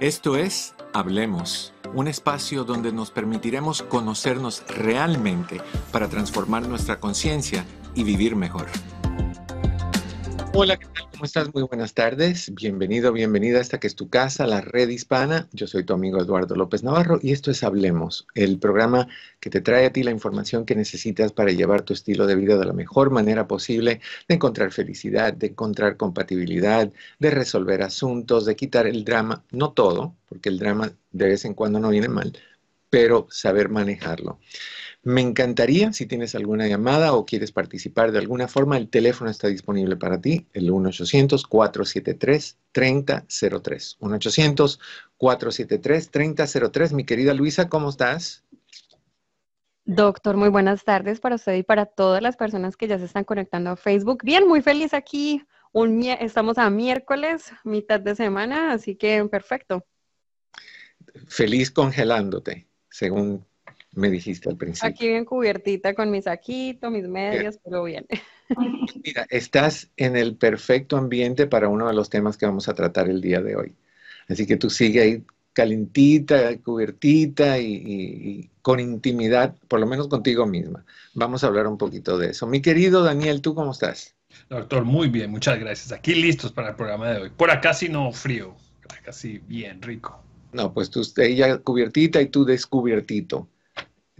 Esto es Hablemos, un espacio donde nos permitiremos conocernos realmente para transformar nuestra conciencia y vivir mejor. Hola, ¿qué tal? ¿Cómo estás? Muy buenas tardes. Bienvenido, bienvenida a esta que es tu casa, la red hispana. Yo soy tu amigo Eduardo López Navarro y esto es Hablemos, el programa que te trae a ti la información que necesitas para llevar tu estilo de vida de la mejor manera posible, de encontrar felicidad, de encontrar compatibilidad, de resolver asuntos, de quitar el drama, no todo, porque el drama de vez en cuando no viene mal, pero saber manejarlo. Me encantaría, si tienes alguna llamada o quieres participar de alguna forma, el teléfono está disponible para ti, el 1-800-473-3003. 1-800-473-3003. Mi querida Luisa, ¿cómo estás? Doctor, muy buenas tardes para usted y para todas las personas que ya se están conectando a Facebook. Bien, muy feliz aquí. Un, estamos a miércoles, mitad de semana, así que perfecto. Feliz congelándote, según me dijiste al principio. Aquí bien cubiertita con mi saquito, mis medias, pero bien. Mira, estás en el perfecto ambiente para uno de los temas que vamos a tratar el día de hoy. Así que tú sigue ahí calentita, cubiertita y, con intimidad, por lo menos contigo misma. Vamos a hablar un poquito de eso. Mi querido Daniel, ¿tú cómo estás? Doctor, muy bien, muchas gracias. Aquí listos para el programa de hoy. Por acá sí no frío, por acá sí bien rico. No, pues tú ella cubiertita y tú descubiertito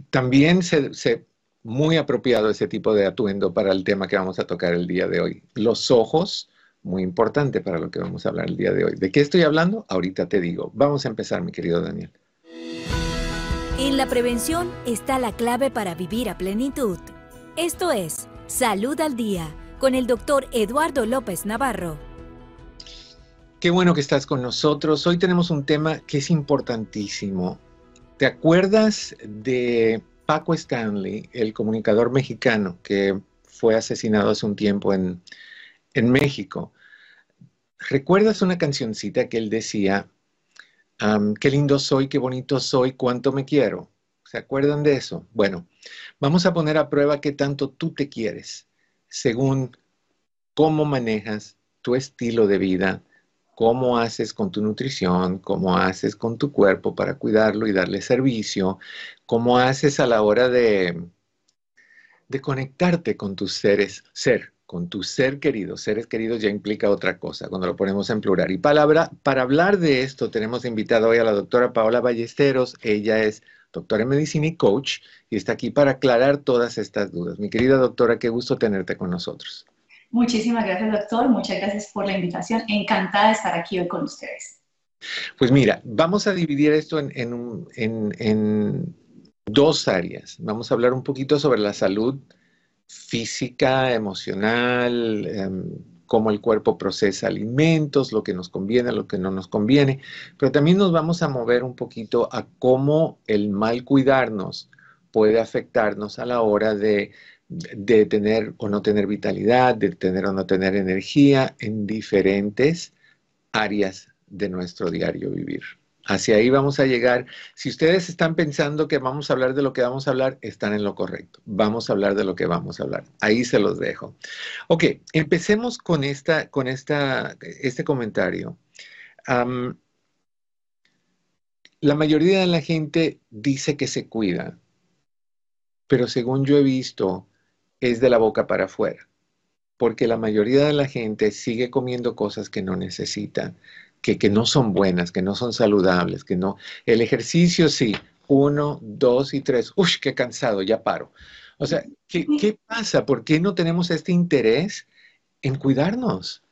también se, muy apropiado ese tipo de atuendo para el tema que vamos a tocar el día de hoy. Los ojos, muy importante para lo que vamos a hablar el día de hoy. ¿De qué estoy hablando? Ahorita te digo. Vamos a empezar, mi querido Daniel. En la prevención está la clave para vivir a plenitud. Esto es Salud al Día con el doctor Eduardo López Navarro. Qué bueno que estás con nosotros. Hoy tenemos un tema que es importantísimo ¿Te acuerdas de Paco Stanley, el comunicador mexicano que fue asesinado hace un tiempo en, México? ¿Recuerdas una cancioncita que él decía, qué lindo soy, qué bonito soy, cuánto me quiero? ¿Se acuerdan de eso? Bueno, vamos a poner a prueba qué tanto tú te quieres según cómo manejas tu estilo de vida, cómo haces con tu nutrición, cómo haces con tu cuerpo para cuidarlo y darle servicio, cómo haces a la hora de, conectarte con tus seres, ser, con tu ser querido. Seres queridos ya implica otra cosa cuando lo ponemos en plural. Y palabra, para hablar de esto tenemos invitado hoy a la doctora Paola Ballesteros. Ella es doctora en medicina y coach y está aquí para aclarar todas estas dudas. Mi querida doctora, qué gusto tenerte con nosotros. Muchísimas gracias, doctor. Muchas gracias por la invitación. Encantada de estar aquí hoy con ustedes. Pues mira, vamos a dividir esto en, dos áreas. Vamos a hablar un poquito sobre la salud física, emocional, em, cómo el cuerpo procesa alimentos, lo que nos conviene, lo que no nos conviene, pero también nos vamos a mover un poquito a cómo el mal cuidarnos puede afectarnos a la hora de de tener o no tener vitalidad, de tener o no tener energía en diferentes áreas de nuestro diario vivir. Hacia ahí vamos a llegar. Si ustedes están pensando que vamos a hablar de lo que vamos a hablar, están en lo correcto. Vamos a hablar de lo que vamos a hablar. Ahí se los dejo. Ok, empecemos con, esta, con esta, este comentario. la mayoría de la gente dice que se cuida, pero según yo he visto, es de la boca para afuera, porque la mayoría de la gente sigue comiendo cosas que no necesitan, que, que no son buenas, que no son saludables, que no... El ejercicio sí, uno, dos y tres, ¡uy, qué cansado, ya paro! O sea, ¿qué, ¿qué pasa? ¿Por qué no tenemos este interés en cuidarnos?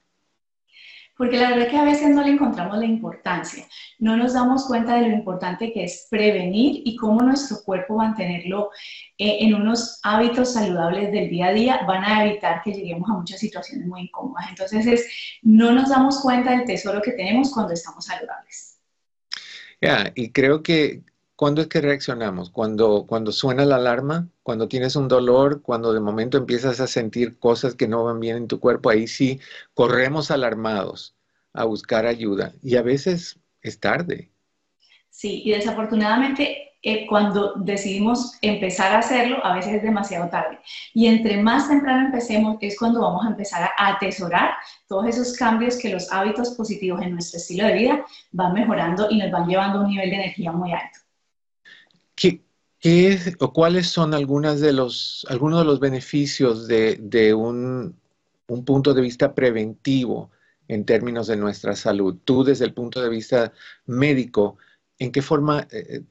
Porque la verdad es que a veces no le encontramos la importancia, no nos damos cuenta de lo importante que es prevenir y cómo nuestro cuerpo mantenerlo eh, en unos hábitos saludables del día a día van a evitar que lleguemos a muchas situaciones muy incómodas. Entonces, es, no nos damos cuenta del tesoro que tenemos cuando estamos saludables. Ya, y creo que ¿Cuándo es que reaccionamos? Cuando, cuando suena la alarma, cuando tienes un dolor, cuando de momento empiezas a sentir cosas que no van bien en tu cuerpo, ahí sí corremos alarmados a buscar ayuda y a veces es tarde. Sí, y desafortunadamente eh, cuando decidimos empezar a hacerlo, a veces es demasiado tarde. Y entre más temprano empecemos, es cuando vamos a empezar a atesorar todos esos cambios que los hábitos positivos en nuestro estilo de vida van mejorando y nos van llevando a un nivel de energía muy alto. ¿Qué, o cuáles son algunas de los, algunos de los beneficios de, de un, un punto de vista preventivo en términos de nuestra salud? Tú desde el punto de vista médico, ¿en qué forma eh,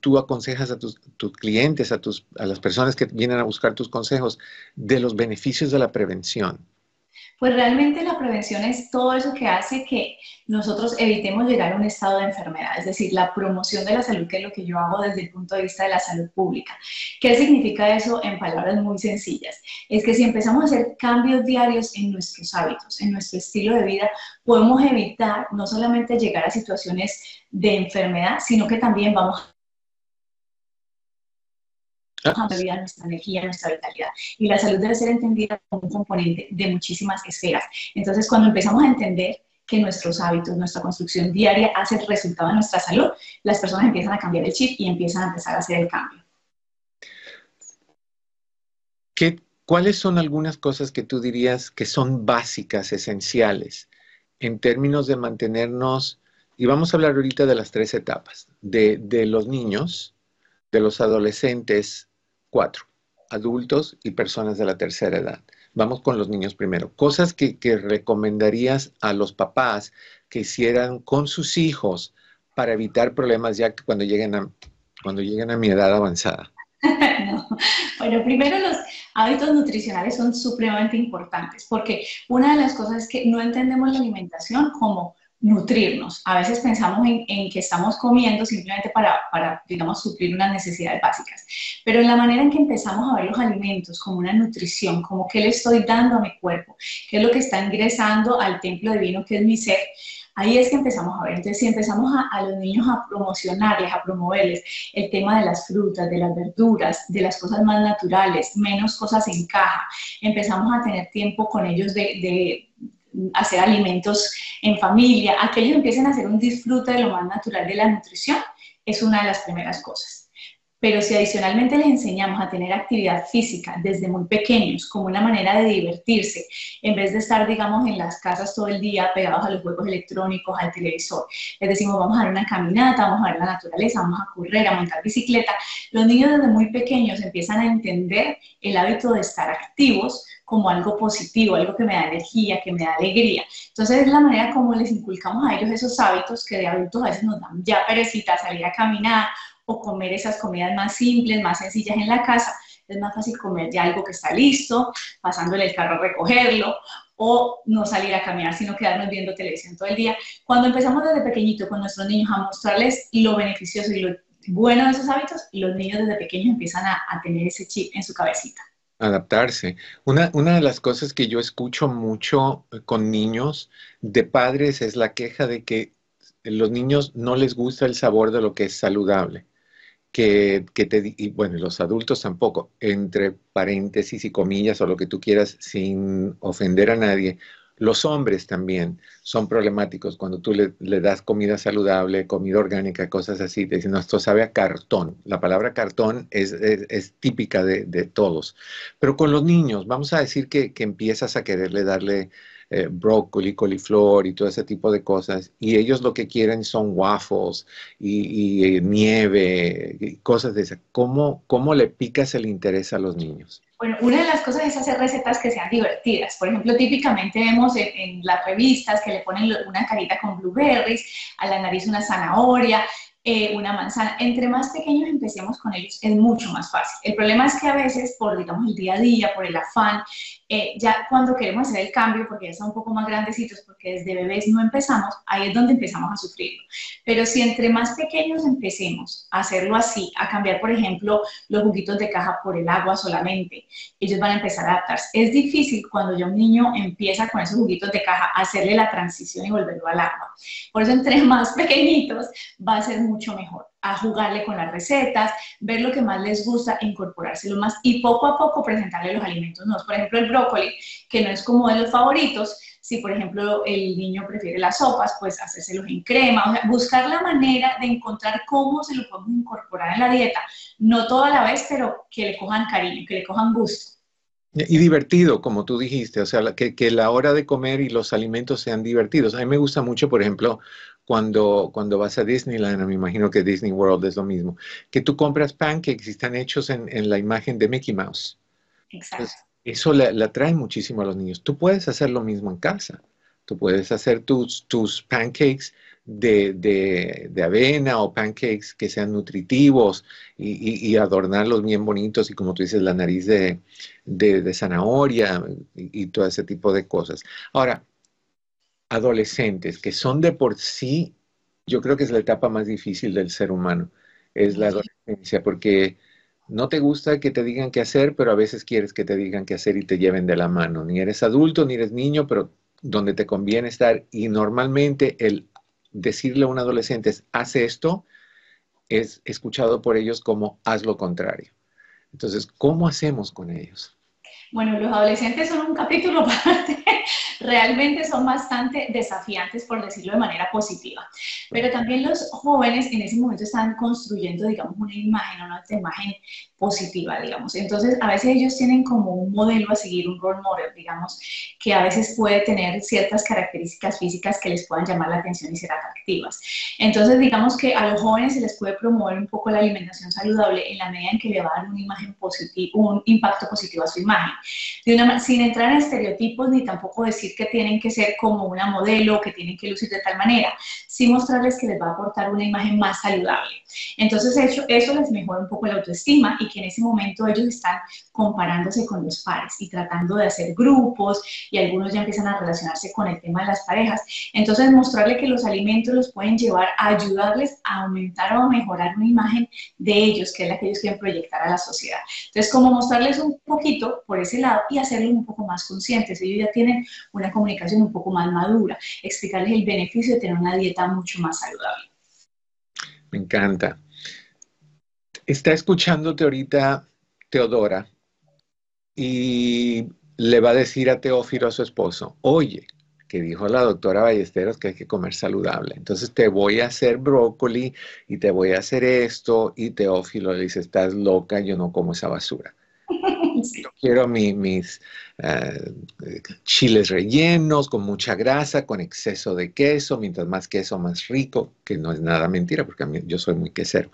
tú, aconsejas a tus, clientes, a, tus, a las personas que vienen a buscar tus consejos de los beneficios de la prevención? Pues realmente la prevención es todo eso que hace que nosotros evitemos llegar a un estado de enfermedad, es decir, la promoción de la salud, que es lo que yo hago desde el punto de vista de la salud pública. ¿Qué significa eso en palabras muy sencillas? Es que si empezamos a hacer cambios diarios en nuestros hábitos, en nuestro estilo de vida, podemos evitar no solamente llegar a situaciones de enfermedad, sino que también vamos a vida, nuestra energía, nuestra vitalidad. Y la salud debe ser entendida como un componente de muchísimas esferas. Entonces, cuando empezamos a entender que nuestros hábitos, nuestra construcción diaria hace el resultado de nuestra salud, las personas empiezan a cambiar el chip y empiezan a empezar a hacer el cambio. ¿Qué, ¿Cuáles son algunas cosas que tú dirías que son básicas, esenciales, en términos de mantenernos, y vamos a hablar ahorita de las tres etapas, de, de los niños, de los adolescentes Cuatro, adultos y personas de la tercera edad. Vamos con los niños primero. Cosas que, recomendarías a los papás que hicieran con sus hijos para evitar problemas ya que cuando lleguen a, cuando lleguen a mi edad avanzada. Bueno, primero los hábitos nutricionales son supremamente importantes porque una de las cosas es que no entendemos la alimentación como nutrirnos. A veces pensamos en, que estamos comiendo simplemente para, digamos, suplir unas necesidades básicas. Pero en la manera en que empezamos a ver los alimentos como una nutrición, como qué le estoy dando a mi cuerpo, qué es lo que está ingresando al templo divino que es mi ser, ahí es que empezamos a ver. Entonces, si empezamos a, los niños a promocionarles, a promoverles el tema de las frutas, de las verduras, de las cosas más naturales, menos cosas en caja, empezamos a tener tiempo con ellos de, hacer alimentos en familia, a que ellos empiecen a hacer un disfrute de lo más natural de la nutrición, es una de las primeras cosas. Pero si adicionalmente les enseñamos a tener actividad física desde muy pequeños como una manera de divertirse, en vez de estar, digamos, en las casas todo el día pegados a los juegos electrónicos, al televisor, les decimos, vamos a dar una caminata, vamos a ver la naturaleza, vamos a correr, a montar bicicleta, los niños desde muy pequeños empiezan a entender el hábito de estar activos como algo positivo, algo que me da energía, que me da alegría. Entonces es la manera como les inculcamos a ellos esos hábitos que de adultos a veces nos dan ya perecita salir a caminar o comer esas comidas más simples, más sencillas en la casa. Es más fácil comer ya algo que está listo, pasándole el carro a recogerlo, o no salir a caminar, sino quedarnos viendo televisión todo el día. Cuando empezamos desde pequeñito con nuestros niños a mostrarles lo beneficioso y lo bueno de esos hábitos, los niños desde pequeños empiezan a, tener ese chip en su cabecita. Adaptarse. Una, una de las cosas que yo escucho mucho con niños de padres es la queja de que los niños no les gusta el sabor de lo que es saludable. Que, que te, y bueno, los adultos tampoco, entre paréntesis y comillas o lo que tú quieras, sin ofender a nadie, los hombres también son problemáticos cuando tú le, das comida saludable, comida orgánica, cosas así. Te dicen, no, esto sabe a cartón. La palabra cartón es, típica de, todos. Pero con los niños, vamos a decir que, empiezas a quererle darle eh, brócoli, coliflor y todo ese tipo de cosas. Y ellos lo que quieren son waffles y, y nieve, cosas de esas. ¿Cómo, ¿Cómo le picas el interés a los niños? Bueno, una de las cosas es hacer recetas que sean divertidas. Por ejemplo, típicamente vemos en, las revistas que le ponen una carita con blueberries, a la nariz una zanahoria, eh, una manzana. Entre más pequeños empecemos con ellos, es mucho más fácil. El problema es que a veces, por digamos el día a día, por el afán, eh, ya cuando queremos hacer el cambio, porque ya son un poco más grandecitos, porque desde bebés no empezamos, ahí es donde empezamos a sufrirlo. Pero si entre más pequeños empecemos a hacerlo así, a cambiar, por ejemplo, los juguitos de caja por el agua solamente, ellos van a empezar a adaptarse. Es difícil cuando ya un niño empieza con esos juguitos de caja hacerle la transición y volverlo al agua. Por eso entre más pequeñitos va a ser mucho mejor a jugarle con las recetas, ver lo que más les gusta, incorporárselo más y poco a poco presentarle los alimentos nuevos. Por ejemplo, el brócoli, que no es como de los favoritos, Si, por ejemplo, el niño prefiere las sopas, pues hacérselos en crema. O buscar la manera de encontrar cómo se lo podemos incorporar en la dieta. No toda la vez, pero que le cojan cariño, que le cojan gusto. Y divertido, como tú dijiste, o sea, que, que, la hora de comer y los alimentos sean divertidos. A mí me gusta mucho, por ejemplo, cuando, cuando vas a Disneyland, me imagino que Disney World es lo mismo, que tú compras pancakes y están hechos en, en la imagen de Mickey Mouse. Exacto. eso le, atrae muchísimo a los niños. Tú puedes hacer lo mismo en casa. Tú puedes hacer tus, tus pancakes de, de, de, avena o pancakes que sean nutritivos y, y, adornarlos bien bonitos y como tú dices, la nariz de, de zanahoria y, y, todo ese tipo de cosas. Ahora, adolescentes que son de por sí, yo creo que es la etapa más difícil del ser humano, es la adolescencia, porque no te gusta que te digan qué hacer, pero a veces quieres que te digan qué hacer y te lleven de la mano. Ni eres adulto, ni eres niño, pero donde te conviene estar. Y normalmente el decirle a un adolescente, hace esto, es escuchado por ellos como haz lo contrario. Entonces, ¿cómo hacemos con ellos? Bueno, los adolescentes son un capítulo aparte realmente son bastante desafiantes, por decirlo de manera positiva. Pero también los jóvenes en ese momento están construyendo, digamos, una imagen, una imagen positiva, digamos. Entonces, a veces ellos tienen como un modelo a seguir, un role model, digamos, que a veces puede tener ciertas características físicas que les puedan llamar la atención y ser atractivas. Entonces, digamos que a los jóvenes se les puede promover un poco la alimentación saludable en la medida en que le va a dar un impacto positivo a su imagen. sin entrar en estereotipos ni tampoco decir que tienen que ser como una modelo, que tienen que lucir de tal manera, sí mostrarles que les va a aportar una imagen más saludable. Entonces, eso, eso les mejora un poco la autoestima y que en ese momento ellos están comparándose con los pares y tratando de hacer grupos y algunos ya empiezan a relacionarse con el tema de las parejas. Entonces, mostrarle que los alimentos los pueden llevar a ayudarles a aumentar o a mejorar una imagen de ellos, que es la que ellos quieren proyectar a la sociedad. Entonces, como mostrarles un poquito por ese lado y hacerlos un poco más conscientes. Ellos ya tienen una comunicación un poco más madura, explicarles el beneficio de tener una dieta mucho más saludable. Me encanta. Está escuchándote ahorita Teodora y le va a decir a Teófilo, a su esposo, oye, que dijo la doctora Ballesteros que hay que comer saludable. Entonces te voy a hacer brócoli y te voy a hacer esto. Y Teófilo le dice, estás loca, yo no como esa basura. Yo quiero mis uh, chiles rellenos con mucha grasa, con exceso de queso, mientras más queso, más rico, que no es nada mentira, porque a mí, yo soy muy quesero.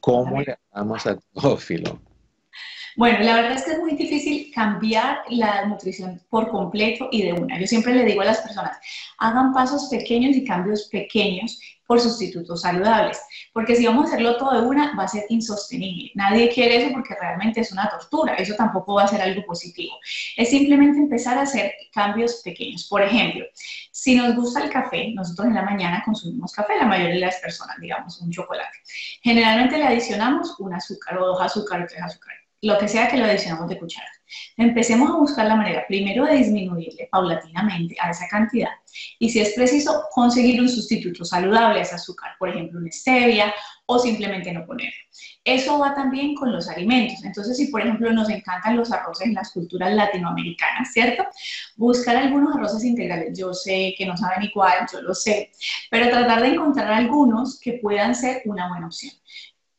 ¿Cómo le damos a Teófilo? Bueno, la verdad es que es muy difícil cambiar la nutrición por completo y de una. Yo siempre le digo a las personas, hagan pasos pequeños y cambios pequeños por sustitutos saludables, porque si vamos a hacerlo todo de una, va a ser insostenible. Nadie quiere eso porque realmente es una tortura, eso tampoco va a ser algo positivo. Es simplemente empezar a hacer cambios pequeños. Por ejemplo, si nos gusta el café, nosotros en la mañana consumimos café, la mayoría de las personas, digamos, un chocolate. Generalmente le adicionamos un azúcar o dos azúcares o tres azúcares lo que sea que lo adicionamos de cuchara. Empecemos a buscar la manera primero de disminuirle paulatinamente a esa cantidad y si es preciso conseguir un sustituto saludable a ese azúcar, por ejemplo una stevia o simplemente no ponerlo. Eso va también con los alimentos. Entonces, si por ejemplo nos encantan los arroces en las culturas latinoamericanas, ¿cierto? Buscar algunos arroces integrales. Yo sé que no saben igual, yo lo sé, pero tratar de encontrar algunos que puedan ser una buena opción.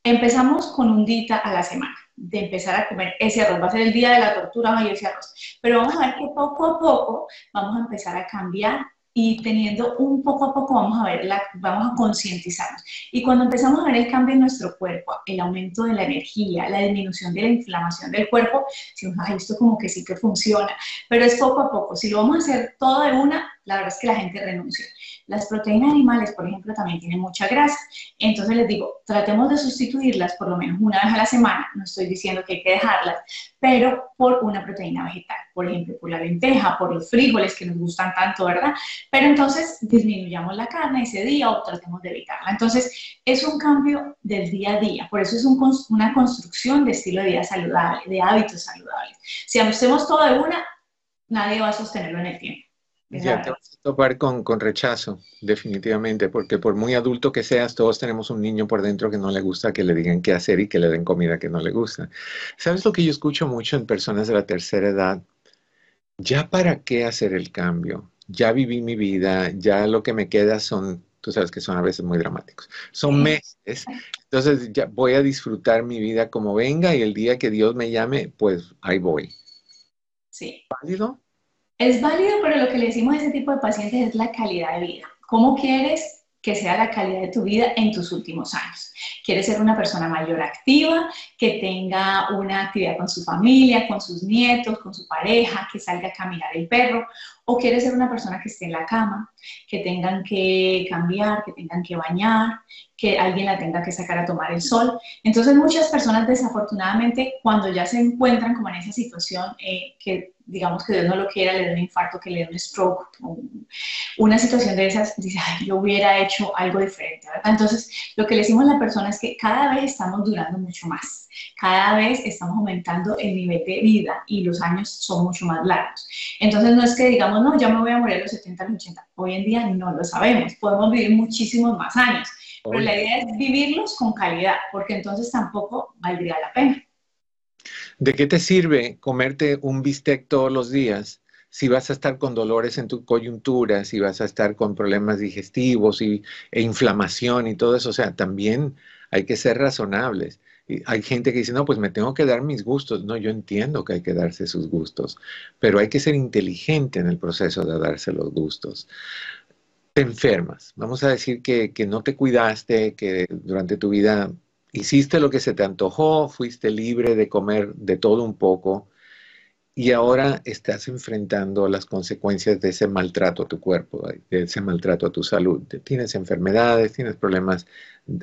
Empezamos con un dita a la semana de empezar a comer ese arroz. Va a ser el día de la tortura, y ese arroz. Pero vamos a ver que poco a poco vamos a empezar a cambiar y teniendo un poco a poco vamos a ver, la, vamos a concientizarnos. Y cuando empezamos a ver el cambio en nuestro cuerpo, el aumento de la energía, la disminución de la inflamación del cuerpo, si nos ha visto como que sí que funciona, pero es poco a poco. Si lo vamos a hacer todo de una, la verdad es que la gente renuncia. Las proteínas animales, por ejemplo, también tienen mucha grasa. Entonces les digo, tratemos de sustituirlas por lo menos una vez a la semana. No estoy diciendo que hay que dejarlas, pero por una proteína vegetal. Por ejemplo, por la lenteja, por los frijoles que nos gustan tanto, ¿verdad? Pero entonces disminuyamos la carne ese día o tratemos de evitarla. Entonces es un cambio del día a día. Por eso es una construcción de estilo de vida saludable, de hábitos saludables. Si hacemos todo de una, nadie va a sostenerlo en el tiempo. Ya te vas a topar con, con, rechazo, definitivamente, porque por muy adulto que seas, todos tenemos un niño por dentro que no le gusta que le digan qué hacer y que le den comida que no le gusta. ¿Sabes lo que yo escucho mucho en personas de la tercera edad? ¿Ya para qué hacer el cambio? ya viví mi vida, ya lo que me queda son, tú sabes que son a veces muy dramáticos, son meses, entonces ya voy a disfrutar mi vida como venga y el día que Dios me llame, pues ahí voy. Sí. ¿Válido? Es válido, pero lo que le decimos a ese tipo de pacientes es la calidad de vida. ¿Cómo quieres que sea la calidad de tu vida en tus últimos años. Quieres ser una persona mayor activa, que tenga una actividad con su familia, con sus nietos, con su pareja, que salga a caminar el perro, o quieres ser una persona que esté en la cama, que tengan que cambiar, que tengan que bañar, que alguien la tenga que sacar a tomar el sol. Entonces muchas personas desafortunadamente cuando ya se encuentran como en esa situación eh, que digamos que Dios no lo quiera, le da un infarto, que le dé un stroke, una situación de esas, dice, Ay, yo hubiera hecho algo diferente, ¿verdad? Entonces, lo que le decimos a la persona es que cada vez estamos durando mucho más, cada vez estamos aumentando el nivel de vida y los años son mucho más largos. Entonces, no es que digamos, no, ya me voy a morir a los 70, a los 80. Hoy en día no lo sabemos, podemos vivir muchísimos más años, pero la idea es vivirlos con calidad, porque entonces tampoco valdría la pena. ¿De qué te sirve comerte un bistec todos los días si vas a estar con dolores en tu coyuntura, si vas a estar con problemas digestivos e inflamación y todo eso? O sea, también hay que ser razonables. hay gente que dice, no, pues me tengo que dar mis gustos. No, yo entiendo que hay que darse sus gustos, pero hay que ser inteligente en el proceso de darse los gustos. Te enfermas. Vamos a decir que, que no te cuidaste, que durante tu vida hiciste lo que se te antojó, fuiste libre de comer de todo un poco y ahora estás enfrentando las consecuencias de ese maltrato a tu cuerpo, de ese maltrato a tu salud. Tienes enfermedades, tienes problemas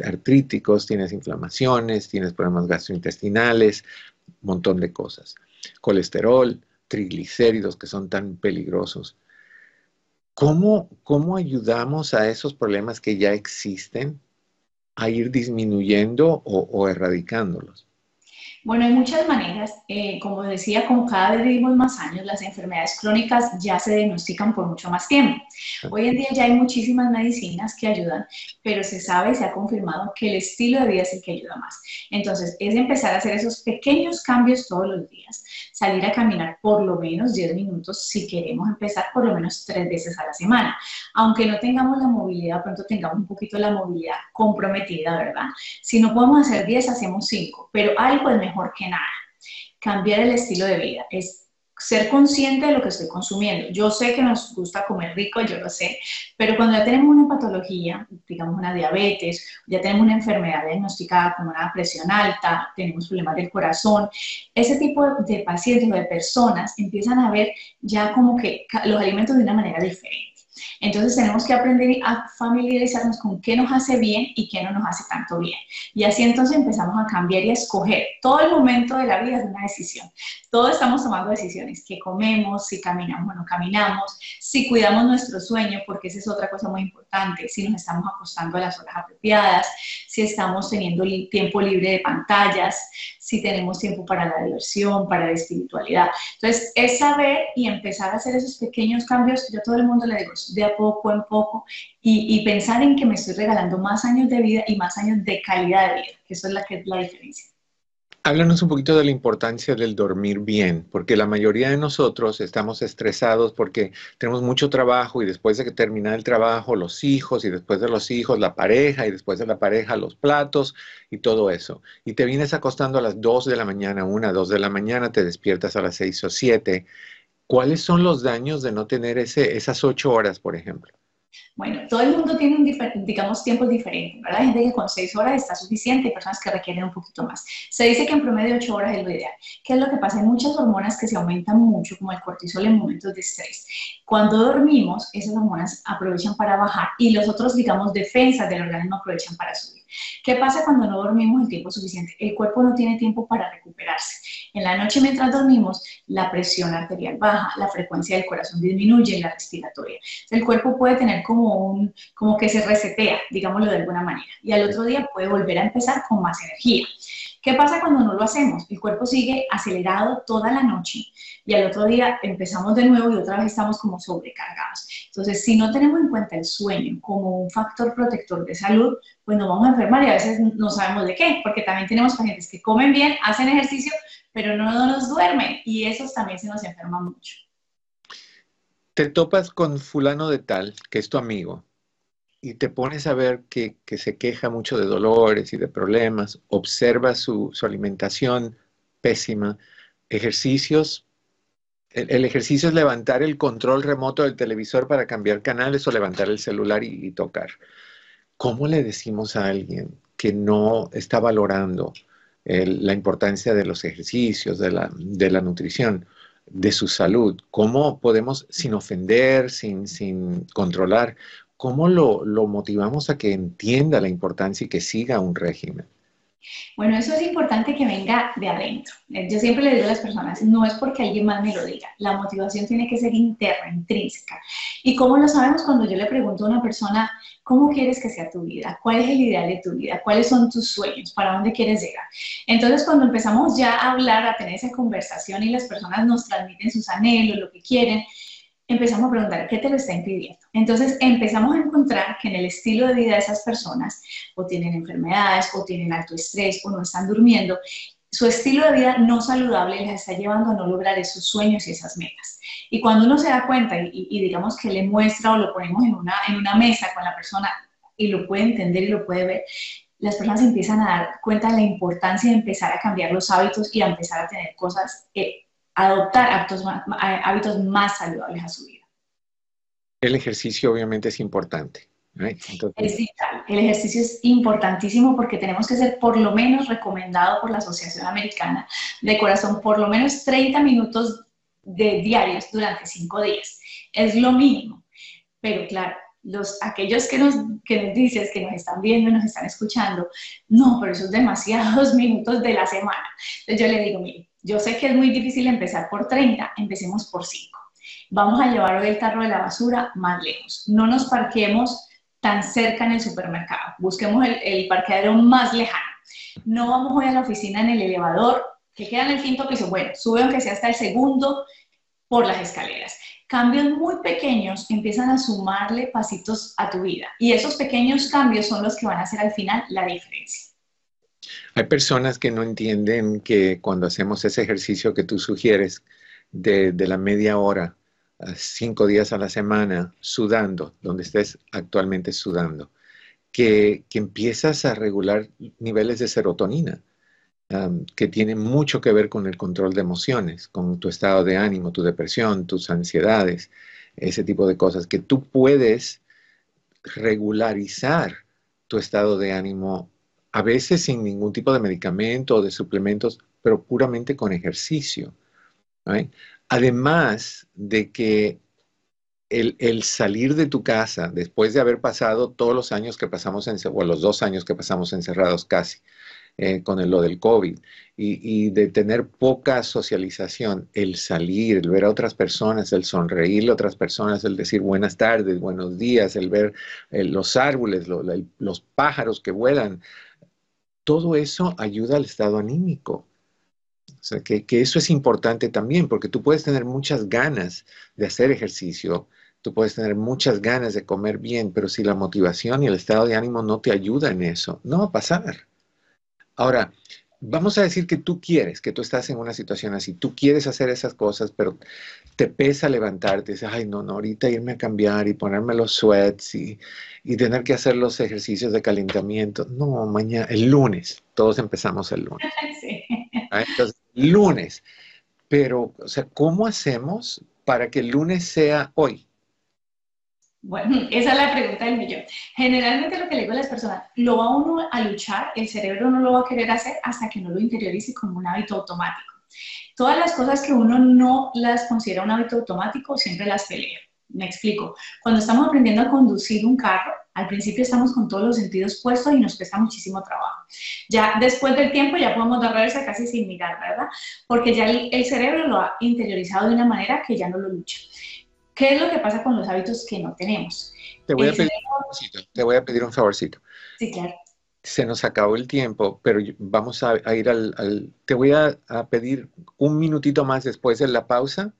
artríticos, tienes inflamaciones, tienes problemas gastrointestinales, un montón de cosas. Colesterol, triglicéridos que son tan peligrosos. ¿Cómo, ¿Cómo ayudamos a esos problemas que ya existen a ir disminuyendo o, erradicándolos? Bueno, hay muchas maneras. Eh, como decía, como cada vez vivimos más años, las enfermedades crónicas ya se diagnostican por mucho más tiempo. Hoy en día ya hay muchísimas medicinas que ayudan, pero se sabe, se ha confirmado que el estilo de vida es el que ayuda más. Entonces, es empezar a hacer esos pequeños cambios todos los días salir a caminar por lo menos 10 minutos si queremos empezar por lo menos tres veces a la semana. Aunque no tengamos la movilidad, pronto tengamos un poquito la movilidad comprometida, ¿verdad? Si no podemos hacer 10, hacemos 5, pero algo es mejor que nada. Cambiar el estilo de vida es ser consciente de lo que estoy consumiendo. Yo sé que nos gusta comer rico, yo lo sé, pero cuando ya tenemos una patología, digamos una diabetes, ya tenemos una enfermedad diagnosticada como una presión alta, tenemos problemas del corazón, ese tipo de pacientes o de personas empiezan a ver ya como que los alimentos de una manera diferente. Entonces tenemos que aprender a familiarizarnos con qué nos hace bien y qué no nos hace tanto bien. Y así entonces empezamos a cambiar y a escoger. Todo el momento de la vida es una decisión. Todos estamos tomando decisiones, qué comemos, si caminamos o no caminamos, si cuidamos nuestro sueño, porque esa es otra cosa muy importante, si nos estamos acostando a las horas apropiadas, si estamos teniendo tiempo libre de pantallas, si tenemos tiempo para la diversión, para la espiritualidad. Entonces, es saber y empezar a hacer esos pequeños cambios, yo a todo el mundo le digo, de a poco en poco, y, y pensar en que me estoy regalando más años de vida y más años de calidad de vida, que eso es la, que es la diferencia. Háblanos un poquito de la importancia del dormir bien, porque la mayoría de nosotros estamos estresados porque tenemos mucho trabajo y después de que termina el trabajo, los hijos y después de los hijos, la pareja y después de la pareja, los platos y todo eso. Y te vienes acostando a las 2 de la mañana, 1, 2 de la mañana, te despiertas a las 6 o 7. ¿Cuáles son los daños de no tener ese, esas 8 horas, por ejemplo? Bueno, todo el mundo tiene un, digamos, tiempos diferentes, ¿verdad? Hay gente que con seis horas está suficiente, hay personas que requieren un poquito más. Se dice que en promedio ocho horas es lo ideal. ¿Qué es lo que pasa? Hay muchas hormonas que se aumentan mucho, como el cortisol en momentos de estrés. Cuando dormimos, esas hormonas aprovechan para bajar y los otros, digamos, defensas del organismo aprovechan para subir. ¿Qué pasa cuando no dormimos el tiempo suficiente? El cuerpo no tiene tiempo para recuperarse. En la noche mientras dormimos, la presión arterial baja, la frecuencia del corazón disminuye, la respiratoria. El cuerpo puede tener como un, como que se resetea, digámoslo de alguna manera, y al otro día puede volver a empezar con más energía. ¿Qué pasa cuando no lo hacemos? El cuerpo sigue acelerado toda la noche y al otro día empezamos de nuevo y otra vez estamos como sobrecargados. Entonces, si no tenemos en cuenta el sueño como un factor protector de salud, pues nos vamos a enfermar y a veces no sabemos de qué, porque también tenemos pacientes que comen bien, hacen ejercicio, pero no nos duermen y esos también se nos enferman mucho. te topas con fulano de tal, que es tu amigo, y te pones a ver que, se queja mucho de dolores y de problemas, observas su, alimentación pésima, ejercicios. El, ejercicio es levantar el control remoto del televisor para cambiar canales o levantar el celular y, tocar. ¿Cómo le decimos a alguien que no está valorando la importancia de los ejercicios, de la, de la nutrición? de su salud, cómo podemos, sin ofender, sin, sin controlar, cómo lo, lo motivamos a que entienda la importancia y que siga un régimen. Bueno, eso es importante que venga de adentro. Eh, yo siempre le digo a las personas, no es porque alguien más me lo diga, la motivación tiene que ser interna, intrínseca. ¿Y cómo lo sabemos cuando yo le pregunto a una persona, ¿cómo quieres que sea tu vida? ¿Cuál es el ideal de tu vida? ¿Cuáles son tus sueños? ¿Para dónde quieres llegar? Entonces, cuando empezamos ya a hablar, a tener esa conversación y las personas nos transmiten sus anhelos, lo que quieren, empezamos a preguntar, ¿qué te lo está impidiendo? Entonces empezamos a encontrar que en el estilo de vida de esas personas o tienen enfermedades o tienen alto estrés o no están durmiendo, su estilo de vida no saludable les está llevando a no lograr esos sueños y esas metas. Y cuando uno se da cuenta y, digamos que le muestra o lo ponemos en una, en una mesa con la persona y lo puede entender y lo puede ver, las personas empiezan a dar cuenta de la importancia de empezar a cambiar los hábitos y a empezar a tener cosas eh, adoptar hábitos más, hábitos más saludables a su vida. El ejercicio obviamente es importante. El ejercicio es importantísimo porque tenemos que ser por lo menos recomendado por la Asociación Americana de Corazón por lo menos 30 minutos de diarios durante 5 días. Es lo mínimo. Pero claro, los, aquellos que nos, que nos dices, que nos están viendo nos están escuchando, no, pero eso es demasiados minutos de la semana. Entonces yo le digo, mire, yo sé que es muy difícil empezar por 30, empecemos por 5. Vamos a llevar hoy el tarro de la basura más lejos. No nos parquemos tan cerca en el supermercado. Busquemos el, el parqueadero más lejano. No vamos hoy a la oficina en el elevador, que queda en el quinto piso. Bueno, sube aunque sea hasta el segundo por las escaleras. Cambios muy pequeños empiezan a sumarle pasitos a tu vida. Y esos pequeños cambios son los que van a hacer al final la diferencia. Hay personas que no entienden que cuando hacemos ese ejercicio que tú sugieres de, la media hora, cinco días a la semana, sudando, donde estés actualmente sudando, que, empiezas a regular niveles de serotonina, que tiene mucho que ver con el control de emociones, con tu estado de ánimo, tu depresión, tus ansiedades, ese tipo de cosas, que tú puedes regularizar tu estado de ánimo a veces sin ningún tipo de medicamento o de suplementos, pero puramente con ejercicio. Además de que el, salir de tu casa después de haber pasado todos los años que pasamos, en, o los dos años que pasamos encerrados casi, eh, con lo del COVID, y, de tener poca socialización, el salir, el ver a otras personas, el sonreírle a otras personas, el decir buenas tardes, buenos días, el ver eh, los árboles, los pájaros que vuelan, todo eso ayuda al estado anímico. O sea, que, eso es importante también, porque tú puedes tener muchas ganas de hacer ejercicio, tú puedes tener muchas ganas de comer bien, pero si la motivación y el estado de ánimo no te ayudan en eso, no va a pasar. Ahora, vamos a decir que tú quieres, que tú estás en una situación así, tú quieres hacer esas cosas, pero te pesa levantarte, dices, ay, no, no, ahorita irme a cambiar y ponerme los sweats y, tener que hacer los ejercicios de calentamiento. No, mañana, el lunes, todos empezamos el lunes. Ah, entonces, lunes. Pero, o sea, ¿cómo hacemos para que el lunes sea hoy? Bueno, esa es la pregunta del millón. Generalmente lo que le digo a las personas, lo va uno a luchar, el cerebro no lo va a querer hacer hasta que no lo interiorice como un hábito automático. Todas las cosas que uno no las considera un hábito automático, siempre las pelea. Me explico. Cuando estamos aprendiendo a conducir un carro, al principio estamos con todos los sentidos puestos y nos cuesta muchísimo trabajo. Ya después del tiempo ya podemos dar reversa casi sin mirar, ¿verdad? Porque ya el, el cerebro lo ha interiorizado de una manera que ya no lo lucha. ¿Qué es lo que pasa con los hábitos que no tenemos? Te voy, a pedir, un favorcito, te voy a pedir un favorcito. Sí, claro. Se nos acabó el tiempo, pero vamos a, ir al, Te voy a, pedir un minutito más después de la pausa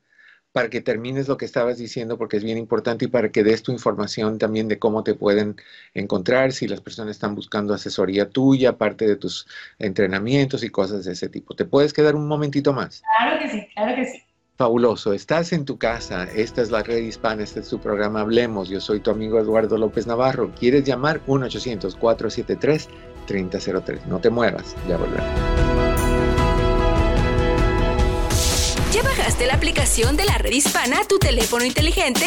para que termines lo que estabas diciendo, porque es bien importante, y para que des tu información también de cómo te pueden encontrar, si las personas están buscando asesoría tuya, parte de tus entrenamientos y cosas de ese tipo. ¿Te puedes quedar un momentito más? Claro que sí, claro que sí. Fabuloso, estás en tu casa, esta es la red hispana, este es tu programa Hablemos, yo soy tu amigo Eduardo López Navarro, ¿quieres llamar? 1-800-473-3003, no te muevas, ya volvemos. ¿Ya bajaste la aplicación de la red hispana a tu teléfono inteligente?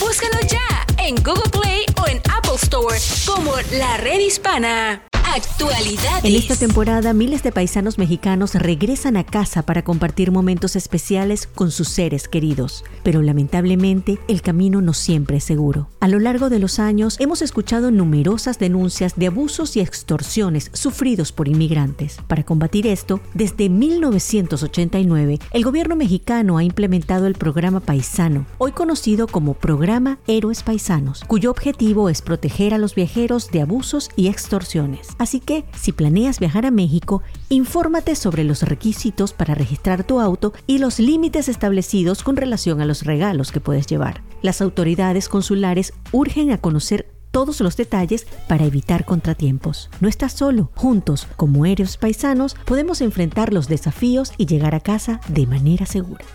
Búscalo ya en Google Play o en Apple Store como la red hispana. Actualidades. En esta temporada, miles de paisanos mexicanos regresan a casa para compartir momentos especiales con sus seres queridos. Pero lamentablemente, el camino no siempre es seguro. A lo largo de los años, hemos escuchado numerosas denuncias de abusos y extorsiones sufridos por inmigrantes. Para combatir esto, desde 1989, el gobierno mexicano ha implementado el programa Paisano, hoy conocido como Programa Héroes Paisanos, cuyo objetivo es proteger a los viajeros de abusos y extorsiones. Así que, si planeas viajar a México, infórmate sobre los requisitos para registrar tu auto y los límites establecidos con relación a los regalos que puedes llevar. Las autoridades consulares urgen a conocer todos los detalles para evitar contratiempos. No estás solo. Juntos, como héroes paisanos, podemos enfrentar los desafíos y llegar a casa de manera segura.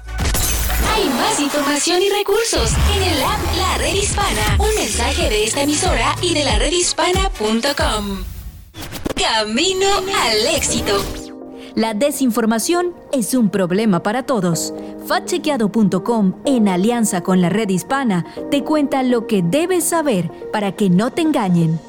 Hay más información y recursos en el app La Red Hispana. Un mensaje de esta emisora y de la redhispana.com. Camino al éxito. La desinformación es un problema para todos. Fatchequeado.com, en alianza con la red hispana, te cuenta lo que debes saber para que no te engañen.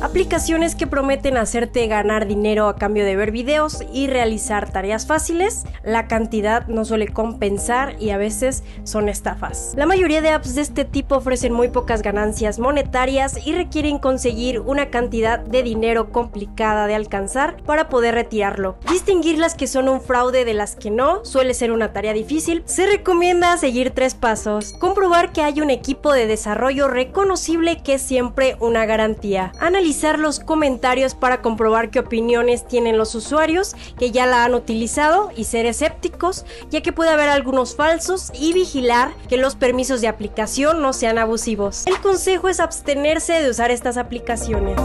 Aplicaciones que prometen hacerte ganar dinero a cambio de ver videos y realizar tareas fáciles. La cantidad no suele compensar y a veces son estafas. La mayoría de apps de este tipo ofrecen muy pocas ganancias monetarias y requieren conseguir una cantidad de dinero complicada de alcanzar para poder retirarlo. Distinguir las que son un fraude de las que no suele ser una tarea difícil. Se recomienda seguir tres pasos. Comprobar que hay un equipo de desarrollo reconocible que es siempre una garantía analizar los comentarios para comprobar qué opiniones tienen los usuarios que ya la han utilizado y ser escépticos, ya que puede haber algunos falsos y vigilar que los permisos de aplicación no sean abusivos. El consejo es abstenerse de usar estas aplicaciones.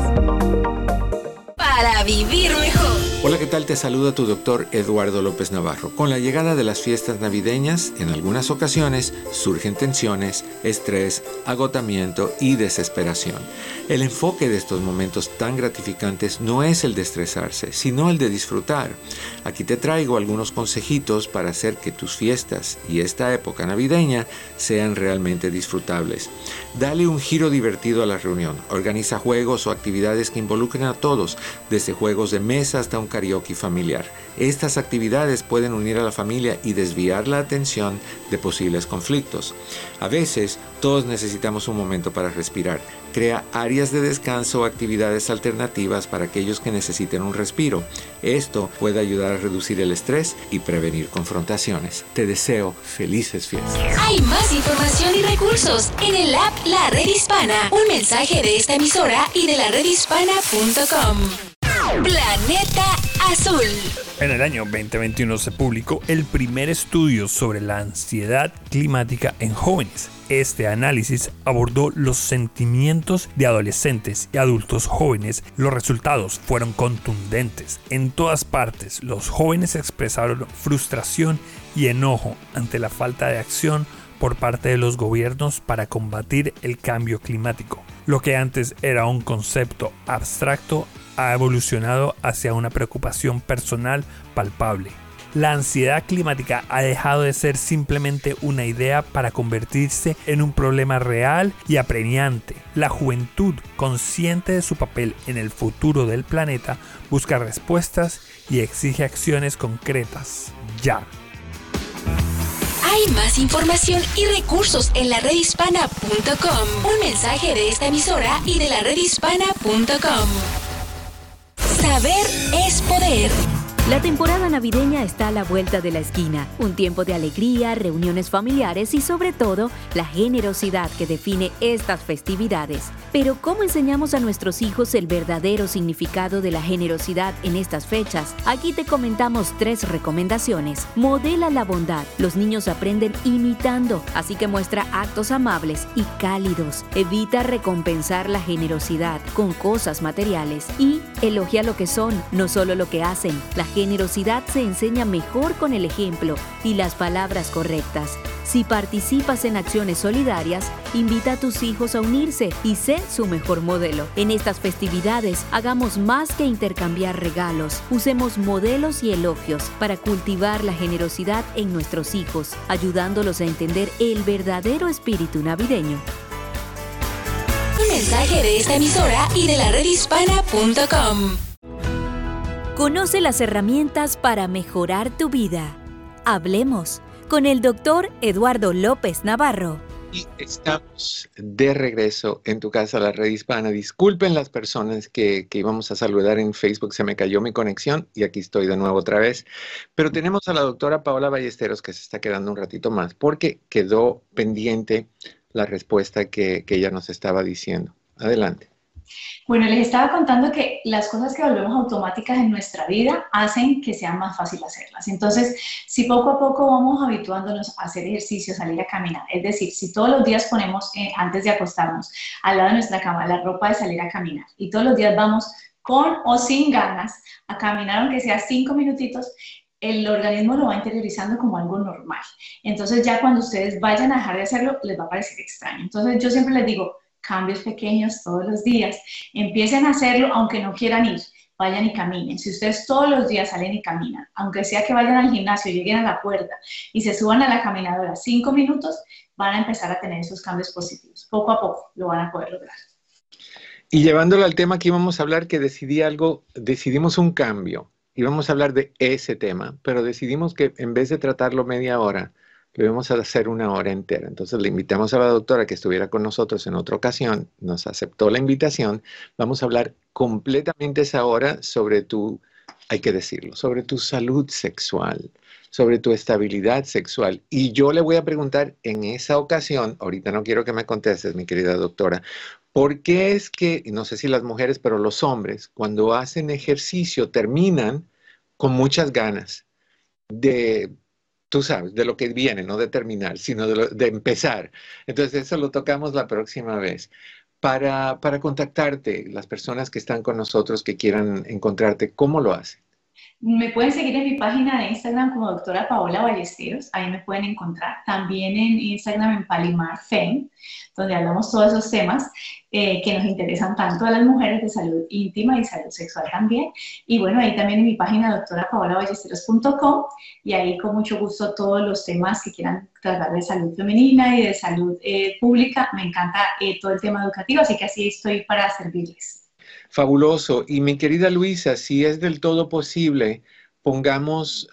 Para vivir mejor. Hola, ¿qué tal? Te saluda tu doctor Eduardo López Navarro. Con la llegada de las fiestas navideñas, en algunas ocasiones surgen tensiones, estrés, agotamiento y desesperación. El enfoque de estos momentos tan gratificantes no es el de estresarse, sino el de disfrutar. Aquí te traigo algunos consejitos para hacer que tus fiestas y esta época navideña sean realmente disfrutables. Dale un giro divertido a la reunión. Organiza juegos o actividades que involucren a todos, desde juegos de mesa hasta un karaoke familiar. Estas actividades pueden unir a la familia y desviar la atención de posibles conflictos. A veces, todos necesitamos un momento para respirar. Crea áreas de descanso o actividades alternativas para aquellos que necesiten un respiro. Esto puede ayudar a reducir el estrés y prevenir confrontaciones. Te deseo felices fiestas. Hay más información y recursos en el app La Red Hispana. Un mensaje de esta emisora y de la redhispana.com. Planeta Azul. En el año 2021 se publicó el primer estudio sobre la ansiedad climática en jóvenes. Este análisis abordó los sentimientos de adolescentes y adultos jóvenes. Los resultados fueron contundentes. En todas partes, los jóvenes expresaron frustración y enojo ante la falta de acción por parte de los gobiernos para combatir el cambio climático. Lo que antes era un concepto abstracto ha evolucionado hacia una preocupación personal palpable. La ansiedad climática ha dejado de ser simplemente una idea para convertirse en un problema real y apremiante. La juventud, consciente de su papel en el futuro del planeta, busca respuestas y exige acciones concretas. Ya. Hay más información y recursos en la redhispana.com. Un mensaje de esta emisora y de la redhispana.com. Saber es poder. La temporada navideña está a la vuelta de la esquina, un tiempo de alegría, reuniones familiares y sobre todo la generosidad que define estas festividades. Pero ¿cómo enseñamos a nuestros hijos el verdadero significado de la generosidad en estas fechas? Aquí te comentamos tres recomendaciones. Modela la bondad. Los niños aprenden imitando, así que muestra actos amables y cálidos. Evita recompensar la generosidad con cosas materiales y elogia lo que son, no solo lo que hacen. Generosidad se enseña mejor con el ejemplo y las palabras correctas. Si participas en acciones solidarias, invita a tus hijos a unirse y sé su mejor modelo. En estas festividades, hagamos más que intercambiar regalos. Usemos modelos y elogios para cultivar la generosidad en nuestros hijos, ayudándolos a entender el verdadero espíritu navideño. Un mensaje de esta emisora y de la redhispana.com. Conoce las herramientas para mejorar tu vida. Hablemos con el doctor Eduardo López Navarro. Y estamos de regreso en tu casa, la red hispana. Disculpen las personas que, que, íbamos a saludar en Facebook, se me cayó mi conexión y aquí estoy de nuevo otra vez. Pero tenemos a la doctora Paola Ballesteros que se está quedando un ratito más porque quedó pendiente la respuesta que, que ella nos estaba diciendo. Adelante. Bueno, les estaba contando que las cosas que volvemos automáticas en nuestra vida hacen que sea más fácil hacerlas. Entonces, si poco a poco vamos habituándonos a hacer ejercicio, salir a caminar, es decir, si todos los días ponemos eh, antes de acostarnos al lado de nuestra cama la ropa de salir a caminar y todos los días vamos con o sin ganas a caminar, aunque sea cinco minutitos, el organismo lo va interiorizando como algo normal. Entonces ya cuando ustedes vayan a dejar de hacerlo, les va a parecer extraño. Entonces yo siempre les digo, cambios pequeños todos los días. Empiecen a hacerlo aunque no quieran ir. Vayan y caminen. Si ustedes todos los días salen y caminan, aunque sea que vayan al gimnasio, lleguen a la puerta y se suban a la caminadora cinco minutos, van a empezar a tener esos cambios positivos. Poco a poco lo van a poder lograr. Y llevándolo al tema que íbamos a hablar, que decidí algo, decidimos un cambio. Íbamos a hablar de ese tema, pero decidimos que en vez de tratarlo media hora, lo íbamos a hacer una hora entera. Entonces le invitamos a la doctora que estuviera con nosotros en otra ocasión, nos aceptó la invitación. Vamos a hablar completamente esa hora sobre tu, hay que decirlo, sobre tu salud sexual, sobre tu estabilidad sexual. Y yo le voy a preguntar en esa ocasión, ahorita no quiero que me contestes, mi querida doctora, ¿por qué es que, no sé si las mujeres, pero los hombres, cuando hacen ejercicio, terminan con muchas ganas de tú sabes, de lo que viene, no de terminar, sino de, empezar. Entonces, eso lo tocamos la próxima vez. Para, para contactarte, las personas que están con nosotros, que quieran encontrarte, ¿cómo lo hacen? Me pueden seguir en mi página de Instagram como doctora Paola Ballesteros, ahí me pueden encontrar. También en Instagram en Palimar Fem, donde hablamos todos esos temas eh, que nos interesan tanto a las mujeres de salud íntima y salud sexual también. Y bueno, ahí también en mi página doctora ballesteros.com y ahí con mucho gusto todos los temas que quieran tratar de salud femenina y de salud eh, pública. Me encanta eh, todo el tema educativo, así que así estoy para servirles. Fabuloso. Y mi querida Luisa, si es del todo posible, pongamos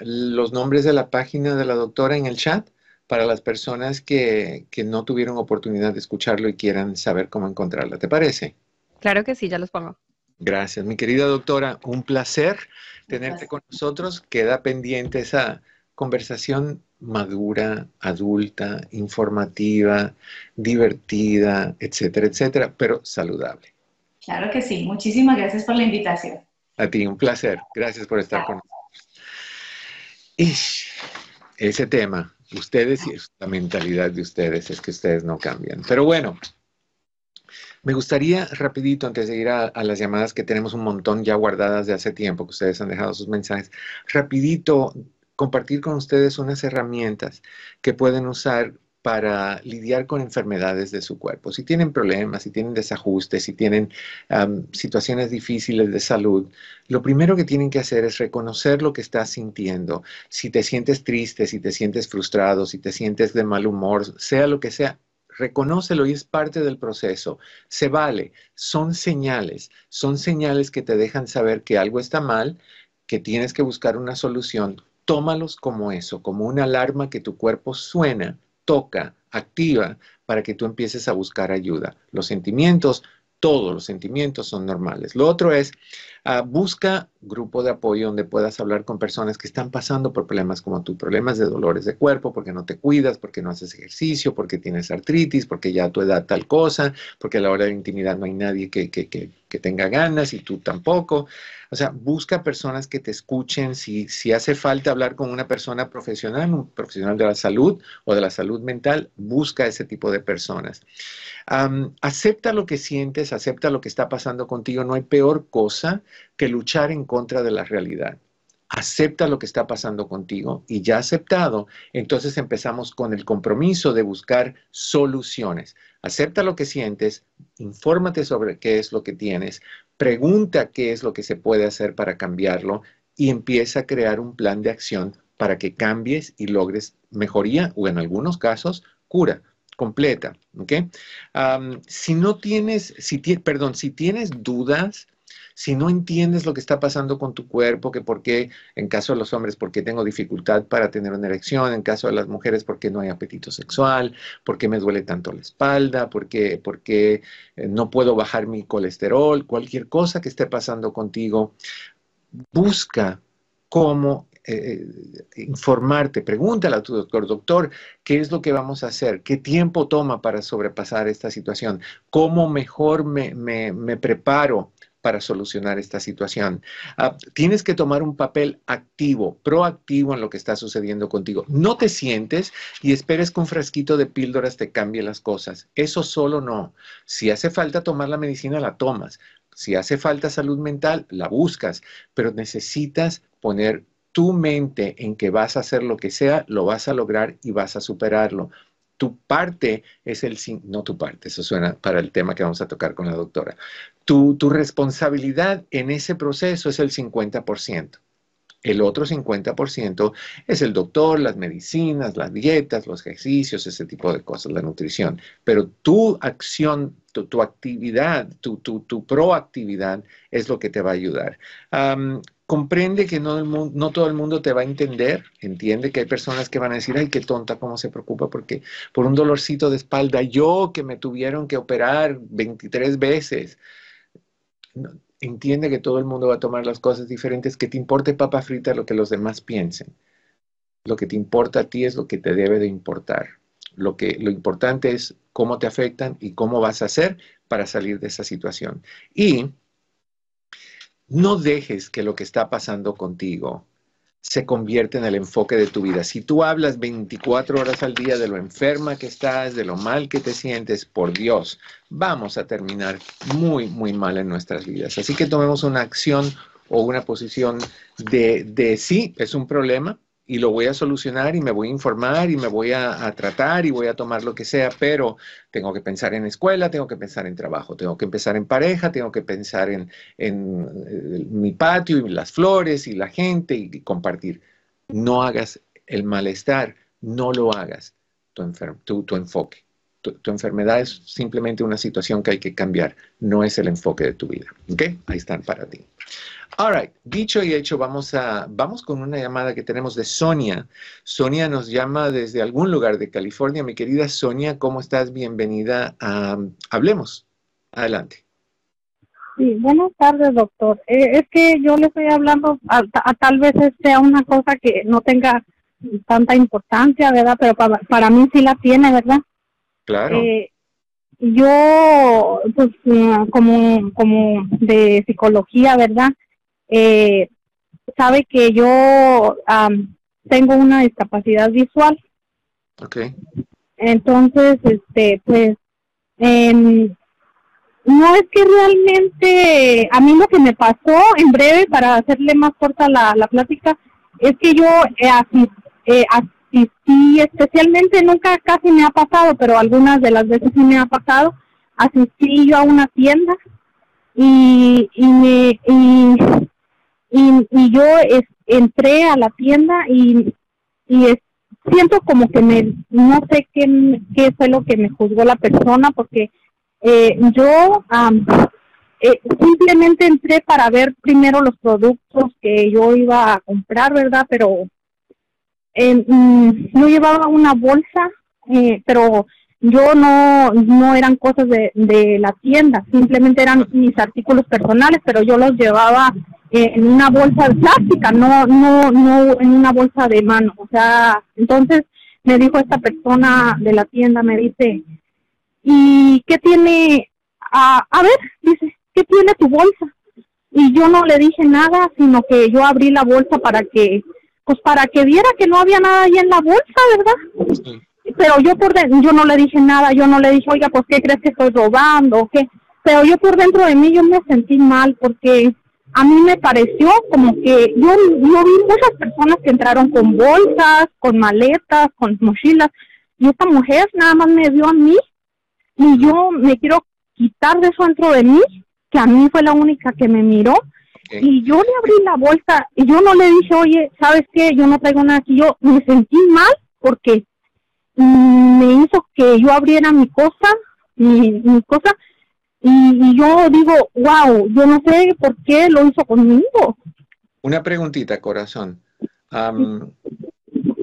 los nombres de la página de la doctora en el chat para las personas que, no tuvieron oportunidad de escucharlo y quieran saber cómo encontrarla. ¿Te parece? Claro que sí, ya los pongo. Gracias, mi querida doctora. Un placer tenerte con nosotros. Queda pendiente esa conversación madura, adulta, informativa, divertida, etcétera, etcétera, pero saludable. Claro que sí. Muchísimas gracias por la invitación. A ti, un placer. Gracias por estar con nosotros. Y ese tema, ustedes y la mentalidad de ustedes es que ustedes no cambian. Pero bueno, me gustaría rapidito, antes de ir a, a, las llamadas que tenemos un montón ya guardadas de hace tiempo, que ustedes han dejado sus mensajes, rapidito compartir con ustedes unas herramientas que pueden usar para lidiar con enfermedades de su cuerpo. Si tienen problemas, si tienen desajustes, si tienen situaciones difíciles de salud, lo primero que tienen que hacer es reconocer lo que estás sintiendo. Si te sientes triste, si te sientes frustrado, si te sientes de mal humor, sea lo que sea, reconócelo y es parte del proceso. Se vale, son señales, son señales que te dejan saber que algo está mal, que tienes que buscar una solución. Tómalos como eso, como una alarma que tu cuerpo suena toca, activa para que tú empieces a buscar ayuda. Los sentimientos, todos los sentimientos son normales. Lo otro es, uh, busca grupo de apoyo donde puedas hablar con personas que están pasando por problemas como tú, problemas de dolores de cuerpo, porque no te cuidas, porque no haces ejercicio, porque tienes artritis, porque ya a tu edad tal cosa, porque a la hora de intimidad no hay nadie que, que, que, que tenga ganas y tú tampoco. O sea, busca personas que te escuchen. Si, si hace falta hablar con una persona profesional, un profesional de la salud o de la salud mental, busca ese tipo de personas. acepta lo que sientes, acepta lo que está pasando contigo. No hay peor cosa que luchar en contra de la realidad. Acepta lo que está pasando contigo y ya aceptado, entonces empezamos con el compromiso de buscar soluciones. Acepta lo que sientes, infórmate sobre qué es lo que tienes, pregunta qué es lo que se puede hacer para cambiarlo y empieza a crear un plan de acción para que cambies y logres mejoría o en algunos casos cura completa. si no tienes, si, perdón, si tienes dudas, si no entiendes lo que está pasando con tu cuerpo, que por qué, en caso de los hombres, por qué tengo dificultad para tener una erección, en caso de las mujeres, por qué no hay apetito sexual, por qué me duele tanto la espalda, por qué, por qué eh, no puedo bajar mi colesterol, cualquier cosa que esté pasando contigo, busca cómo eh, informarte, pregúntale a tu doctor, doctor, ¿qué es lo que vamos a hacer? ¿Qué tiempo toma para sobrepasar esta situación? ¿Cómo mejor me, me preparo para solucionar esta situación. Ah, tienes que tomar un papel activo, proactivo en lo que está sucediendo contigo. No te sientes y esperes que un frasquito de píldoras te cambie las cosas. Eso solo no. Si hace falta tomar la medicina, la tomas. Si hace falta salud mental, la buscas, pero necesitas poner tu mente en que vas a hacer lo que sea, lo vas a lograr y vas a superarlo tu parte es el, no tu parte, eso suena para el tema que vamos a tocar con la doctora. Tu, tu responsabilidad en ese proceso es el 50%. El otro 50% es el doctor, las medicinas, las dietas, los ejercicios, ese tipo de cosas, la nutrición. Pero tu acción, tu, actividad, tu, tu, proactividad es lo que te va a ayudar comprende que no, todo el mundo te va a entender, entiende que hay personas que van a decir, ay, qué tonta, cómo se preocupa porque por un dolorcito de espalda, yo que me tuvieron que operar 23 veces. entiende que todo el mundo va a tomar las cosas diferentes, que te importe papa frita lo que los demás piensen. Lo que te importa a ti es lo que te debe de importar. Lo, que, lo importante es cómo te afectan y cómo vas a hacer para salir de esa situación. Y no dejes que lo que está pasando contigo se convierta en el enfoque de tu vida. Si tú hablas 24 horas al día de lo enferma que estás, de lo mal que te sientes, por Dios, vamos a terminar muy, muy mal en nuestras vidas. Así que tomemos una acción o una posición de, de sí, es un problema, y lo voy a solucionar y me voy a informar y me voy a, tratar y voy a tomar lo que sea, pero tengo que pensar en escuela, tengo que pensar en trabajo, tengo que pensar en pareja, tengo que pensar en, eh, mi patio y las flores y la gente y, compartir. No hagas el malestar, no lo hagas tu, tu, enfoque. Tu, tu, enfermedad es simplemente una situación que hay que cambiar, no es el enfoque de tu vida. ¿Ok? Ahí están para ti. All right, dicho y hecho, vamos, a, vamos con una llamada que tenemos de Sonia. Sonia nos llama desde algún lugar de California. Mi querida Sonia, ¿cómo estás? Bienvenida a Hablemos. Adelante. Sí, buenas tardes, doctor. Eh, es que yo le estoy hablando, a, tal vez sea una cosa que no tenga tanta importancia, ¿verdad? Pero para, para mí sí la tiene, ¿verdad? Claro. Eh, yo, pues, eh, como, como de psicología, ¿verdad? eh, sabe que yo tengo una discapacidad visual. Okay. Entonces, este, pues, no es que realmente, a mí lo que me pasó, en breve, para hacerle más corta la, la plática, es que yo eh, eh, asistí, especialmente, nunca casi me ha pasado, pero algunas de las veces sí me ha pasado, asistí yo a una tienda y, y me, y y, y yo entré a la tienda y, y siento como que me, no sé qué, qué fue lo que me juzgó la persona, porque eh, yo eh, simplemente entré para ver primero los productos que yo iba a comprar, ¿verdad? Pero eh, no llevaba una bolsa, eh, pero yo no, no eran cosas de, la tienda, simplemente eran mis artículos personales, pero yo los llevaba en una bolsa de plástica, no, no, no en una bolsa de mano. O sea, entonces me dijo esta persona de la tienda, me dice, ¿y qué tiene? A, a ver, dice, ¿qué tiene tu bolsa? Y yo no le dije nada, sino que yo abrí la bolsa para que, pues para que viera que no había nada ahí en la bolsa, ¿verdad? Pero yo por dentro, yo no le dije nada, yo no le dije, oiga, pues ¿qué crees que estoy robando o qué? Pero yo por dentro de mí yo me sentí mal porque a mí me pareció como que yo, yo vi muchas personas que entraron con bolsas, con maletas, con mochilas, y esta mujer nada más me vio a mí y yo me quiero quitar de eso dentro de mí, que a mí fue la única que me miró, y yo le abrí la bolsa y yo no le dije, oye, ¿sabes qué? Yo no traigo nada aquí. Yo me sentí mal porque me hizo que yo abriera mi cosa, mi, mi cosa, y, yo digo, wow, yo no sé por qué lo hizo conmigo. Una preguntita, corazón.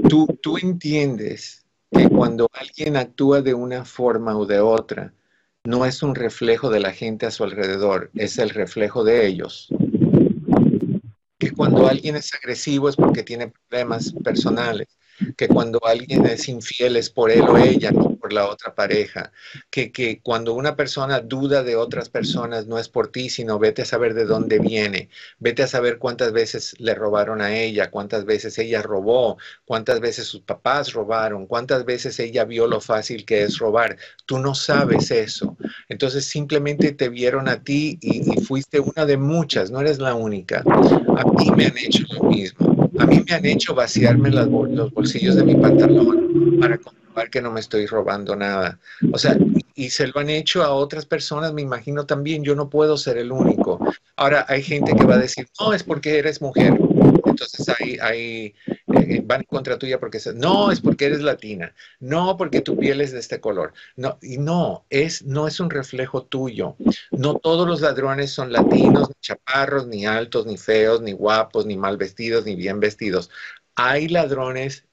¿tú, ¿Tú entiendes que cuando alguien actúa de una forma o de otra, no es un reflejo de la gente a su alrededor, es el reflejo de ellos? Que cuando alguien es agresivo es porque tiene problemas personales que cuando alguien es infiel es por él o ella, no por la otra pareja, que, que, cuando una persona duda de otras personas no es por ti, sino vete a saber de dónde viene, vete a saber cuántas veces le robaron a ella, cuántas veces ella robó, cuántas veces sus papás robaron, cuántas veces ella vio lo fácil que es robar. Tú no sabes eso. Entonces simplemente te vieron a ti y, y fuiste una de muchas, no eres la única. A mí me han hecho lo mismo a mí me han hecho vaciarme los bolsillos de mi pantalón para comprobar que no me estoy robando nada. O sea, y se lo han hecho a otras personas, me imagino también, yo no puedo ser el único. Ahora hay gente que va a decir, no, es porque eres mujer. Entonces hay, hay van en contra tuya porque no, es porque eres latina, no porque tu piel es de este color. No, y no, es, no es un reflejo tuyo. No todos los ladrones son latinos, ni chaparros, ni altos, ni feos, ni guapos, ni mal vestidos, ni bien vestidos. Hay ladrones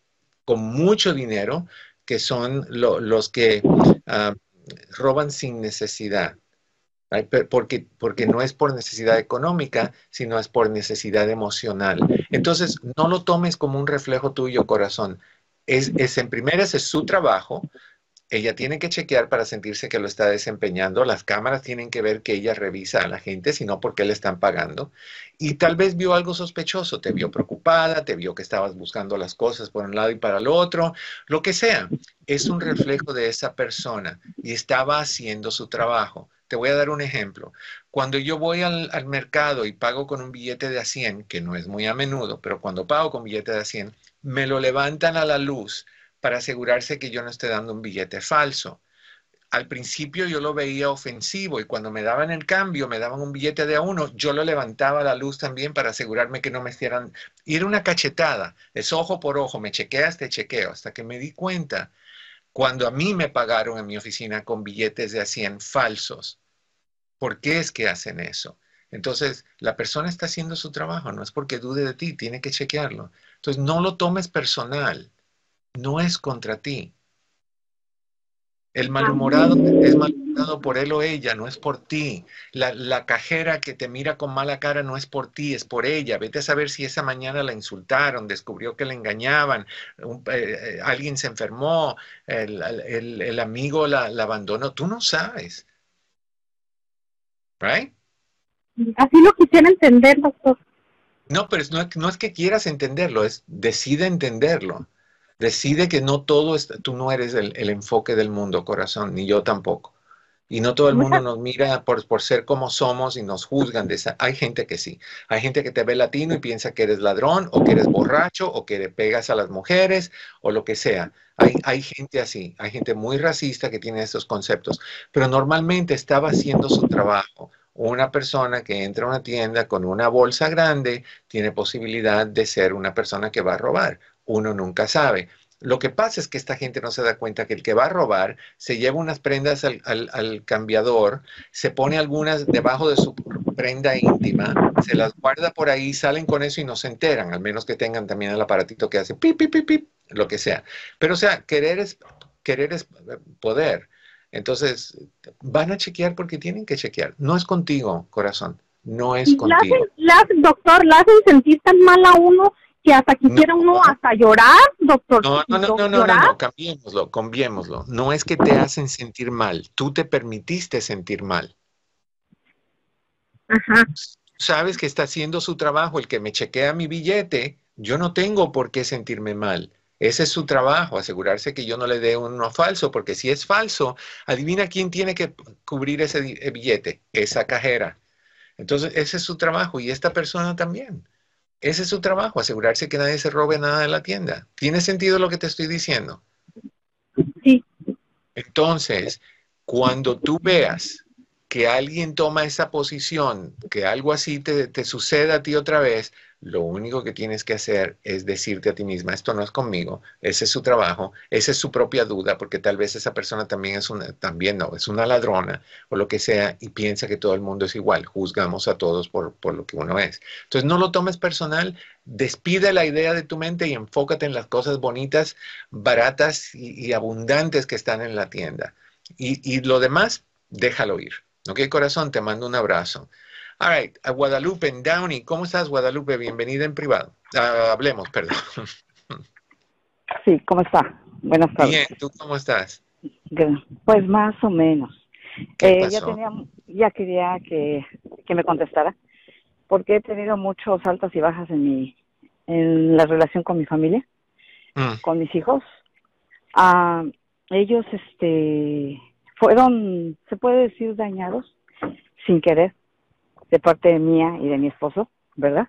con mucho dinero que son los que ah, roban sin necesidad. Porque, porque no es por necesidad económica, sino es por necesidad emocional. Entonces, no lo tomes como un reflejo tuyo, corazón. Es, es en primeras es su trabajo. Ella tiene que chequear para sentirse que lo está desempeñando. Las cámaras tienen que ver que ella revisa a la gente, sino porque le están pagando. Y tal vez vio algo sospechoso, te vio preocupada, te vio que estabas buscando las cosas por un lado y para el otro, lo que sea. Es un reflejo de esa persona y estaba haciendo su trabajo. Te voy a dar un ejemplo. Cuando yo voy al, mercado y pago con un billete de a 100, que no es muy a menudo, pero cuando pago con billete de a 100, me lo levantan a la luz para asegurarse que yo no esté dando un billete falso. Al principio yo lo veía ofensivo y cuando me daban el cambio, me daban un billete de a uno, yo lo levantaba a la luz también para asegurarme que no me hicieran ir una cachetada, es ojo por ojo, me chequeas, te chequeo, hasta que me di cuenta cuando a mí me pagaron en mi oficina con billetes de a 100 falsos. ¿Por qué es que hacen eso? Entonces, la persona está haciendo su trabajo, no es porque dude de ti, tiene que chequearlo. Entonces, no lo tomes personal, no es contra ti. El malhumorado es malhumorado por él o ella, no es por ti. La, cajera que te mira con mala cara no es por ti, es por ella. Vete a saber si esa mañana la insultaron, descubrió que le engañaban, eh, eh, alguien se enfermó, el, amigo la, abandonó. Tú no sabes. Right? Así lo quisiera entender, doctor. No, pero no, no es que quieras entenderlo, es decide entenderlo. Decide que no todo, es, tú no eres el, enfoque del mundo, corazón, ni yo tampoco. Y no todo el mundo nos mira por, por, ser como somos y nos juzgan de esa. Hay gente que sí. Hay gente que te ve latino y piensa que eres ladrón o que eres borracho o que le pegas a las mujeres o lo que sea. Hay, hay gente así. Hay gente muy racista que tiene esos conceptos. Pero normalmente estaba haciendo su trabajo. Una persona que entra a una tienda con una bolsa grande tiene posibilidad de ser una persona que va a robar uno nunca sabe. Lo que pasa es que esta gente no se da cuenta que el que va a robar se lleva unas prendas al, cambiador, se pone algunas debajo de su prenda íntima, se las guarda por ahí, salen con eso y no se enteran, al menos que tengan también el aparatito que hace pip, pip, pip, pip, lo que sea. Pero o sea, querer es, querer es poder. Entonces, van a chequear porque tienen que chequear. No es contigo, corazón. No es contigo. doctor, la hacen sentir tan mal a uno que hasta quisiera uno hasta llorar, doctor. No, no, no, no, no, no, cambiémoslo, cambiémoslo. No es que te hacen sentir mal, tú te permitiste sentir mal. Ajá. Sabes que está haciendo su trabajo, el que me chequea mi billete, yo no tengo por qué sentirme mal. Ese es su trabajo, asegurarse que yo no le dé uno falso, porque si es falso, adivina quién tiene que cubrir ese billete, esa cajera. Entonces, ese es su trabajo y esta persona también. Ese es su trabajo, asegurarse que nadie se robe nada de la tienda. ¿Tiene sentido lo que te estoy diciendo? Sí. Entonces, cuando tú veas que alguien toma esa posición, que algo así te, suceda a ti otra vez, lo único que tienes que hacer es decirte a ti misma, esto no es conmigo, ese es su trabajo, esa es su propia duda, porque tal vez esa persona también es una, también no, es una ladrona o lo que sea y piensa que todo el mundo es igual, juzgamos a todos por, por lo que uno es. Entonces no lo tomes personal, despide la idea de tu mente y enfócate en las cosas bonitas, baratas y, abundantes que están en la tienda. Y, y lo demás, déjalo ir. ¿Ok, corazón? Te mando un abrazo. All right, a Guadalupe en Downey. ¿Cómo estás, Guadalupe? Bienvenida en privado. Uh, hablemos, perdón. Sí, ¿cómo está? Buenas tardes. Bien, ¿tú cómo estás? Pues más o menos. Eh, ya, tenía, ya quería que, que, me contestara, porque he tenido muchos altas y bajas en mi en la relación con mi familia, mm. con mis hijos. Ah, ellos este fueron, se puede decir, dañados sin querer de parte mía y de mi esposo, ¿verdad?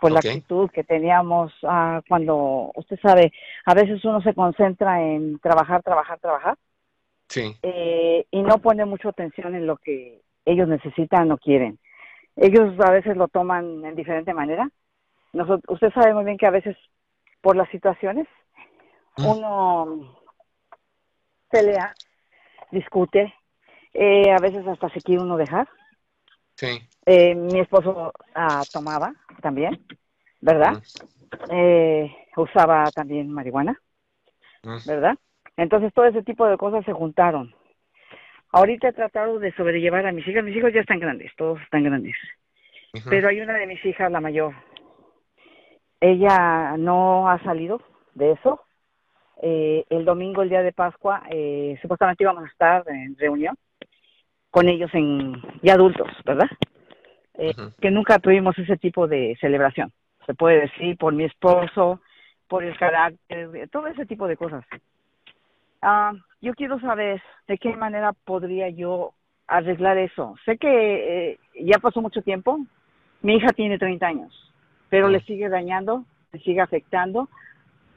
Por la actitud que teníamos ah, cuando, usted sabe, a veces uno se concentra en trabajar, trabajar, trabajar. Sí. Eh, y no pone mucha atención en lo que ellos necesitan o quieren. Ellos a veces lo toman en diferente manera. Nosotros, usted sabe muy bien que a veces por las situaciones mm. uno pelea, discute, eh, a veces hasta se quiere uno dejar. Sí. Eh, mi esposo ah, tomaba también, ¿verdad? Eh, usaba también marihuana, ¿verdad? Entonces todo ese tipo de cosas se juntaron. Ahorita he tratado de sobrellevar a mis hijas. Mis hijos ya están grandes, todos están grandes. Pero hay una de mis hijas, la mayor. Ella no ha salido de eso. Eh, el domingo, el día de Pascua, supuestamente íbamos a estar en reunión con ellos en ya adultos, ¿verdad? Eh, que nunca tuvimos ese tipo de celebración. Se puede decir por mi esposo, por el carácter, todo ese tipo de cosas. Ah, yo quiero saber de qué manera podría yo arreglar eso. Sé que eh, ya pasó mucho tiempo. Mi hija tiene 30 años, pero le sigue dañando, le sigue afectando.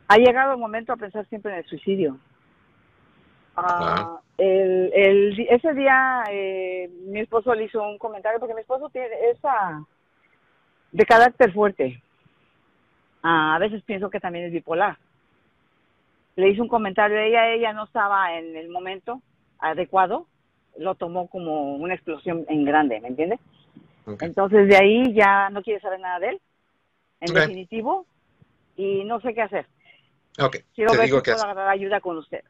Ha llegado el momento a pensar siempre en el suicidio. Ah, el, el, ese día eh, mi esposo le hizo un comentario porque mi esposo tiene esa de carácter fuerte. Ah, a veces pienso que también es bipolar. Le hizo un comentario, ella ella no estaba en el momento adecuado, lo tomó como una explosión en grande, ¿me entiendes? Entonces de ahí ya no quiere saber nada de él, en definitivo, y no sé qué hacer. Quiero ver si puedo agarrar ayuda con usted.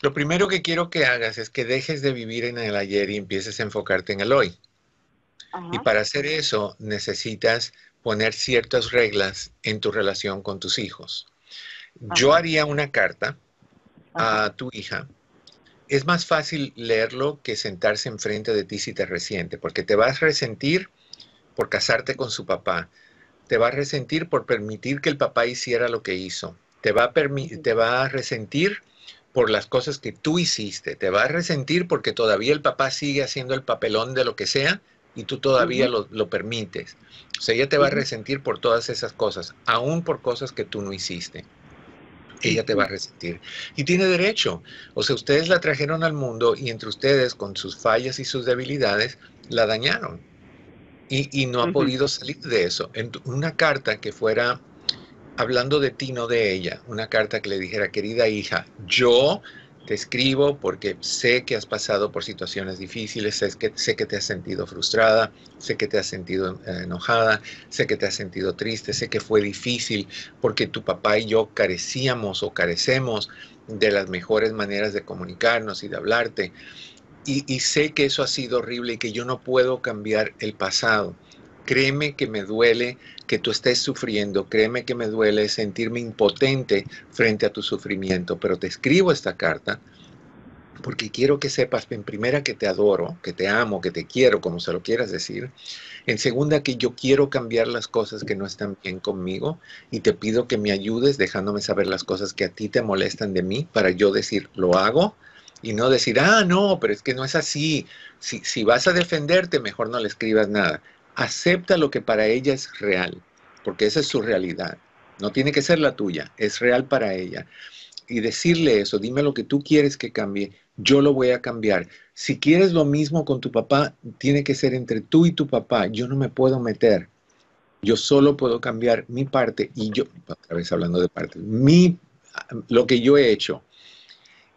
Lo primero que quiero que hagas es que dejes de vivir en el ayer y empieces a enfocarte en el hoy. Y para hacer eso necesitas poner ciertas reglas en tu relación con tus hijos. Yo haría una carta a tu hija. Es más fácil leerlo que sentarse enfrente de ti si te resiente, porque te vas a resentir por casarte con su papá. Te va a resentir por permitir que el papá hiciera lo que hizo. Te va a, te va a resentir por las cosas que tú hiciste. Te va a resentir porque todavía el papá sigue haciendo el papelón de lo que sea y tú todavía lo, permites. O sea, ella te va a resentir por todas esas cosas, aún por cosas que tú no hiciste. Ella te va a resentir. Y tiene derecho. O sea, ustedes la trajeron al mundo y entre ustedes, con sus fallas y sus debilidades, la dañaron. Y, no ha podido salir de eso. En una carta que fuera hablando de ti, no de ella, una carta que le dijera, querida hija, yo te escribo porque sé que has pasado por situaciones difíciles, sé que, sé que te has sentido frustrada, sé que te has sentido eh, enojada, sé que te has sentido triste, sé que fue difícil porque tu papá y yo carecíamos o carecemos de las mejores maneras de comunicarnos y de hablarte. Y, y sé que eso ha sido horrible y que yo no puedo cambiar el pasado. Créeme que me duele que tú estés sufriendo, créeme que me duele sentirme impotente frente a tu sufrimiento, pero te escribo esta carta porque quiero que sepas, en primera, que te adoro, que te amo, que te quiero, como se lo quieras decir. En segunda, que yo quiero cambiar las cosas que no están bien conmigo y te pido que me ayudes dejándome saber las cosas que a ti te molestan de mí para yo decir, lo hago y no decir, ah, no, pero es que no es así. Si, si vas a defenderte, mejor no le escribas nada. Acepta lo que para ella es real, porque esa es su realidad. No tiene que ser la tuya, es real para ella. Y decirle eso, dime lo que tú quieres que cambie, yo lo voy a cambiar. Si quieres lo mismo con tu papá, tiene que ser entre tú y tu papá. Yo no me puedo meter. Yo solo puedo cambiar mi parte y yo, otra vez hablando de parte, mi, lo que yo he hecho.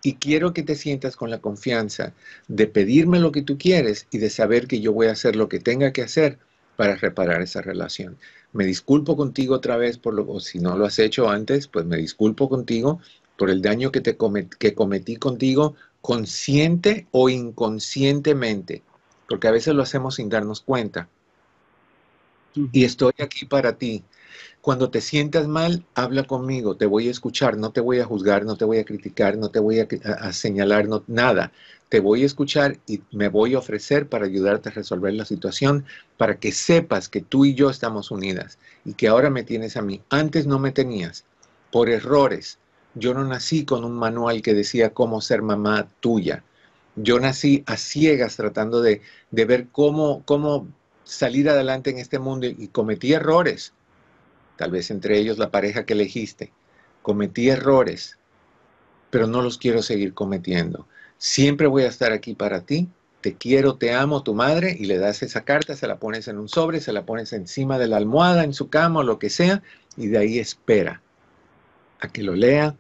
Y quiero que te sientas con la confianza de pedirme lo que tú quieres y de saber que yo voy a hacer lo que tenga que hacer para reparar esa relación. Me disculpo contigo otra vez por lo, o si no lo has hecho antes, pues me disculpo contigo por el daño que, te que cometí contigo, consciente o inconscientemente, porque a veces lo hacemos sin darnos cuenta. Y estoy aquí para ti. Cuando te sientas mal, habla conmigo, te voy a escuchar, no te voy a juzgar, no te voy a criticar, no te voy a, señalar, no, nada. Te voy a escuchar y me voy a ofrecer para ayudarte a resolver la situación, para que sepas que tú y yo estamos unidas y que ahora me tienes a mí. Antes no me tenías, por errores. Yo no nací con un manual que decía cómo ser mamá tuya. Yo nací a ciegas tratando de, de ver cómo, cómo salir adelante en este mundo y cometí errores, tal vez entre ellos la pareja que elegiste. Cometí errores, pero no los quiero seguir cometiendo. Siempre voy a estar aquí para ti. Te quiero, te amo, tu madre, y le das esa carta, se la pones en un sobre, se la pones encima de la almohada, en su cama o lo que sea, y de ahí espera a que lo lea,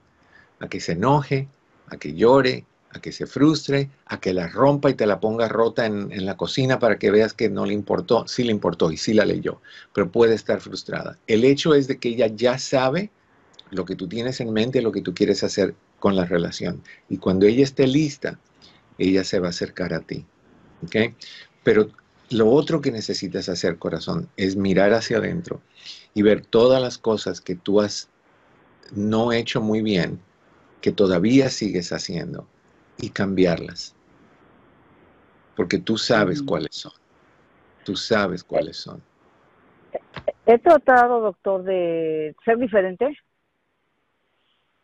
a que se enoje, a que llore, a que se frustre, a que la rompa y te la ponga rota en, la cocina para que veas que no le importó, sí le importó y sí la leyó, pero puede estar frustrada. El hecho es de que ella ya sabe lo que tú tienes en mente, lo que tú quieres hacer con la relación. Y cuando ella esté lista, ella se va a acercar a ti. ¿ok? Pero lo otro que necesitas hacer, corazón, es mirar hacia adentro y ver todas las cosas que tú has no hecho muy bien, que todavía sigues haciendo y cambiarlas. Porque tú sabes cuáles son. Tú sabes cuáles son. He tratado, doctor, de ser diferente,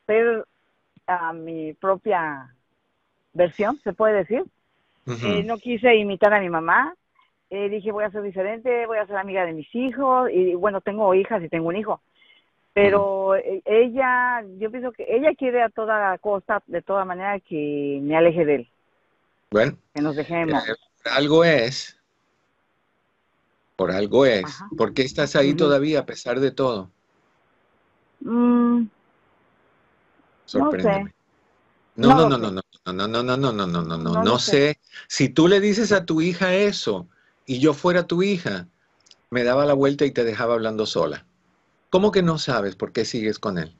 ser a mi propia versión, se puede decir. Eh, no quise imitar a mi mamá. Eh, dije, voy a ser diferente, voy a ser amiga de mis hijos. Y bueno, tengo hijas y tengo un hijo pero e, ella, yo pienso que ella quiere a toda costa, de toda manera, que me aleje de él. Bueno, que nos dejemos. Eh, algo es, por algo es. ¿Por qué estás ahí todavía a pesar de todo? Mm, Sorpréndeme. No, no, no, no, no, no, no, no, no, no, no, no, no, no sé. Si tú le dices a tu hija eso y yo fuera tu hija, me daba la vuelta y te dejaba hablando sola. ¿Cómo que no sabes por qué sigues con él?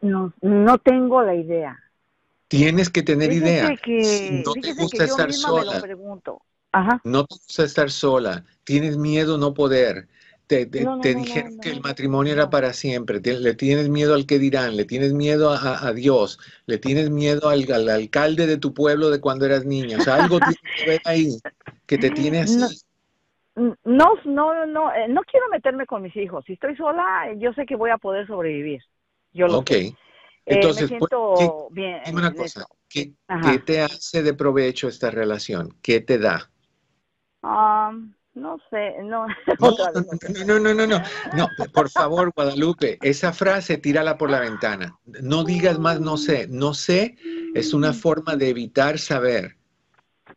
No, no tengo la idea. Tienes que tener idea. no te gusta estar sola. No te gusta estar sola. Tienes miedo no poder. Te, dijeron que el matrimonio era para siempre. le tienes miedo al que dirán. Le tienes miedo a, Dios. Le tienes miedo al, alcalde de tu pueblo de cuando eras niña. O sea, algo tiene que ver ahí que te tiene así. No, no, no, eh, no quiero meterme con mis hijos. Si estoy sola, yo sé que voy a poder sobrevivir. Yo lo Ok. Eh, Entonces, me pues, bien. Dime una cosa, ¿qué, te hace de provecho esta relación? ¿Qué te da? Um, no sé, no. No, no, no, no, no, por favor, Guadalupe, esa frase tírala por la ventana. No digas más, no sé. No sé es una forma de evitar saber.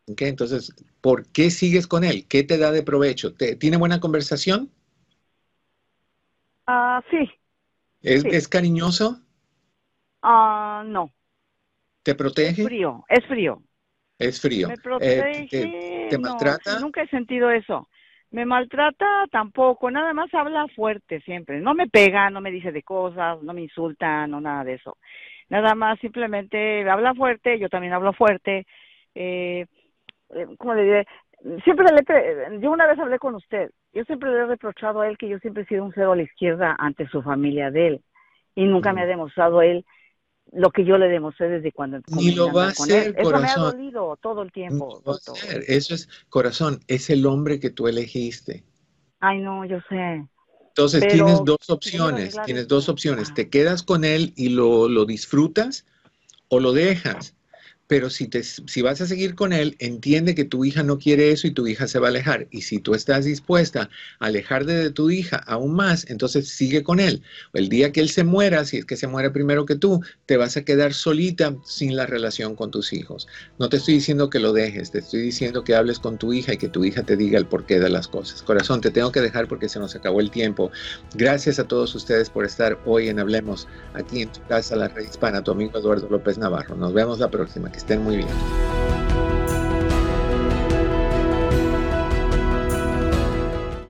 Okay, entonces, ¿por qué sigues con él? ¿Qué te da de provecho? ¿Tiene buena conversación? Ah, sí. ¿Es, cariñoso? Ah, no. ¿Te protege? Es frío, es frío. Es frío. Me protege. Eh, ¿Te, maltrata? nunca he sentido eso. Me maltrata tampoco, nada más habla fuerte siempre. No me pega, no me dice de cosas, no me insulta, no nada de eso. Nada más simplemente habla fuerte, yo también hablo fuerte. Eh, eh, ¿cómo le diré? Siempre le, yo una vez hablé con usted, yo siempre le he reprochado a él que yo siempre he sido un cero a la izquierda ante su familia de él y nunca me ha demostrado él lo que yo le demostré desde cuando ni lo va a hacer Eso corazón. me ha dolido todo el tiempo eso es corazón es el hombre que tú elegiste. Ay no yo sé. Entonces tienes dos opciones tienes dos opciones. Te quedas con él y lo, lo disfrutas o lo dejas. Pero si, te, si vas a seguir con él, entiende que tu hija no quiere eso y tu hija se va a alejar. Y si tú estás dispuesta a alejarte de tu hija aún más, entonces sigue con él. El día que él se muera, si es que se muere primero que tú, te vas a quedar solita sin la relación con tus hijos. No te estoy diciendo que lo dejes, te estoy diciendo que hables con tu hija y que tu hija te diga el porqué de las cosas. Corazón, te tengo que dejar porque se nos acabó el tiempo. Gracias a todos ustedes por estar hoy en Hablemos, aquí en tu casa, la red hispana, tu amigo Eduardo López Navarro. Nos vemos la próxima. Que estén muy bien.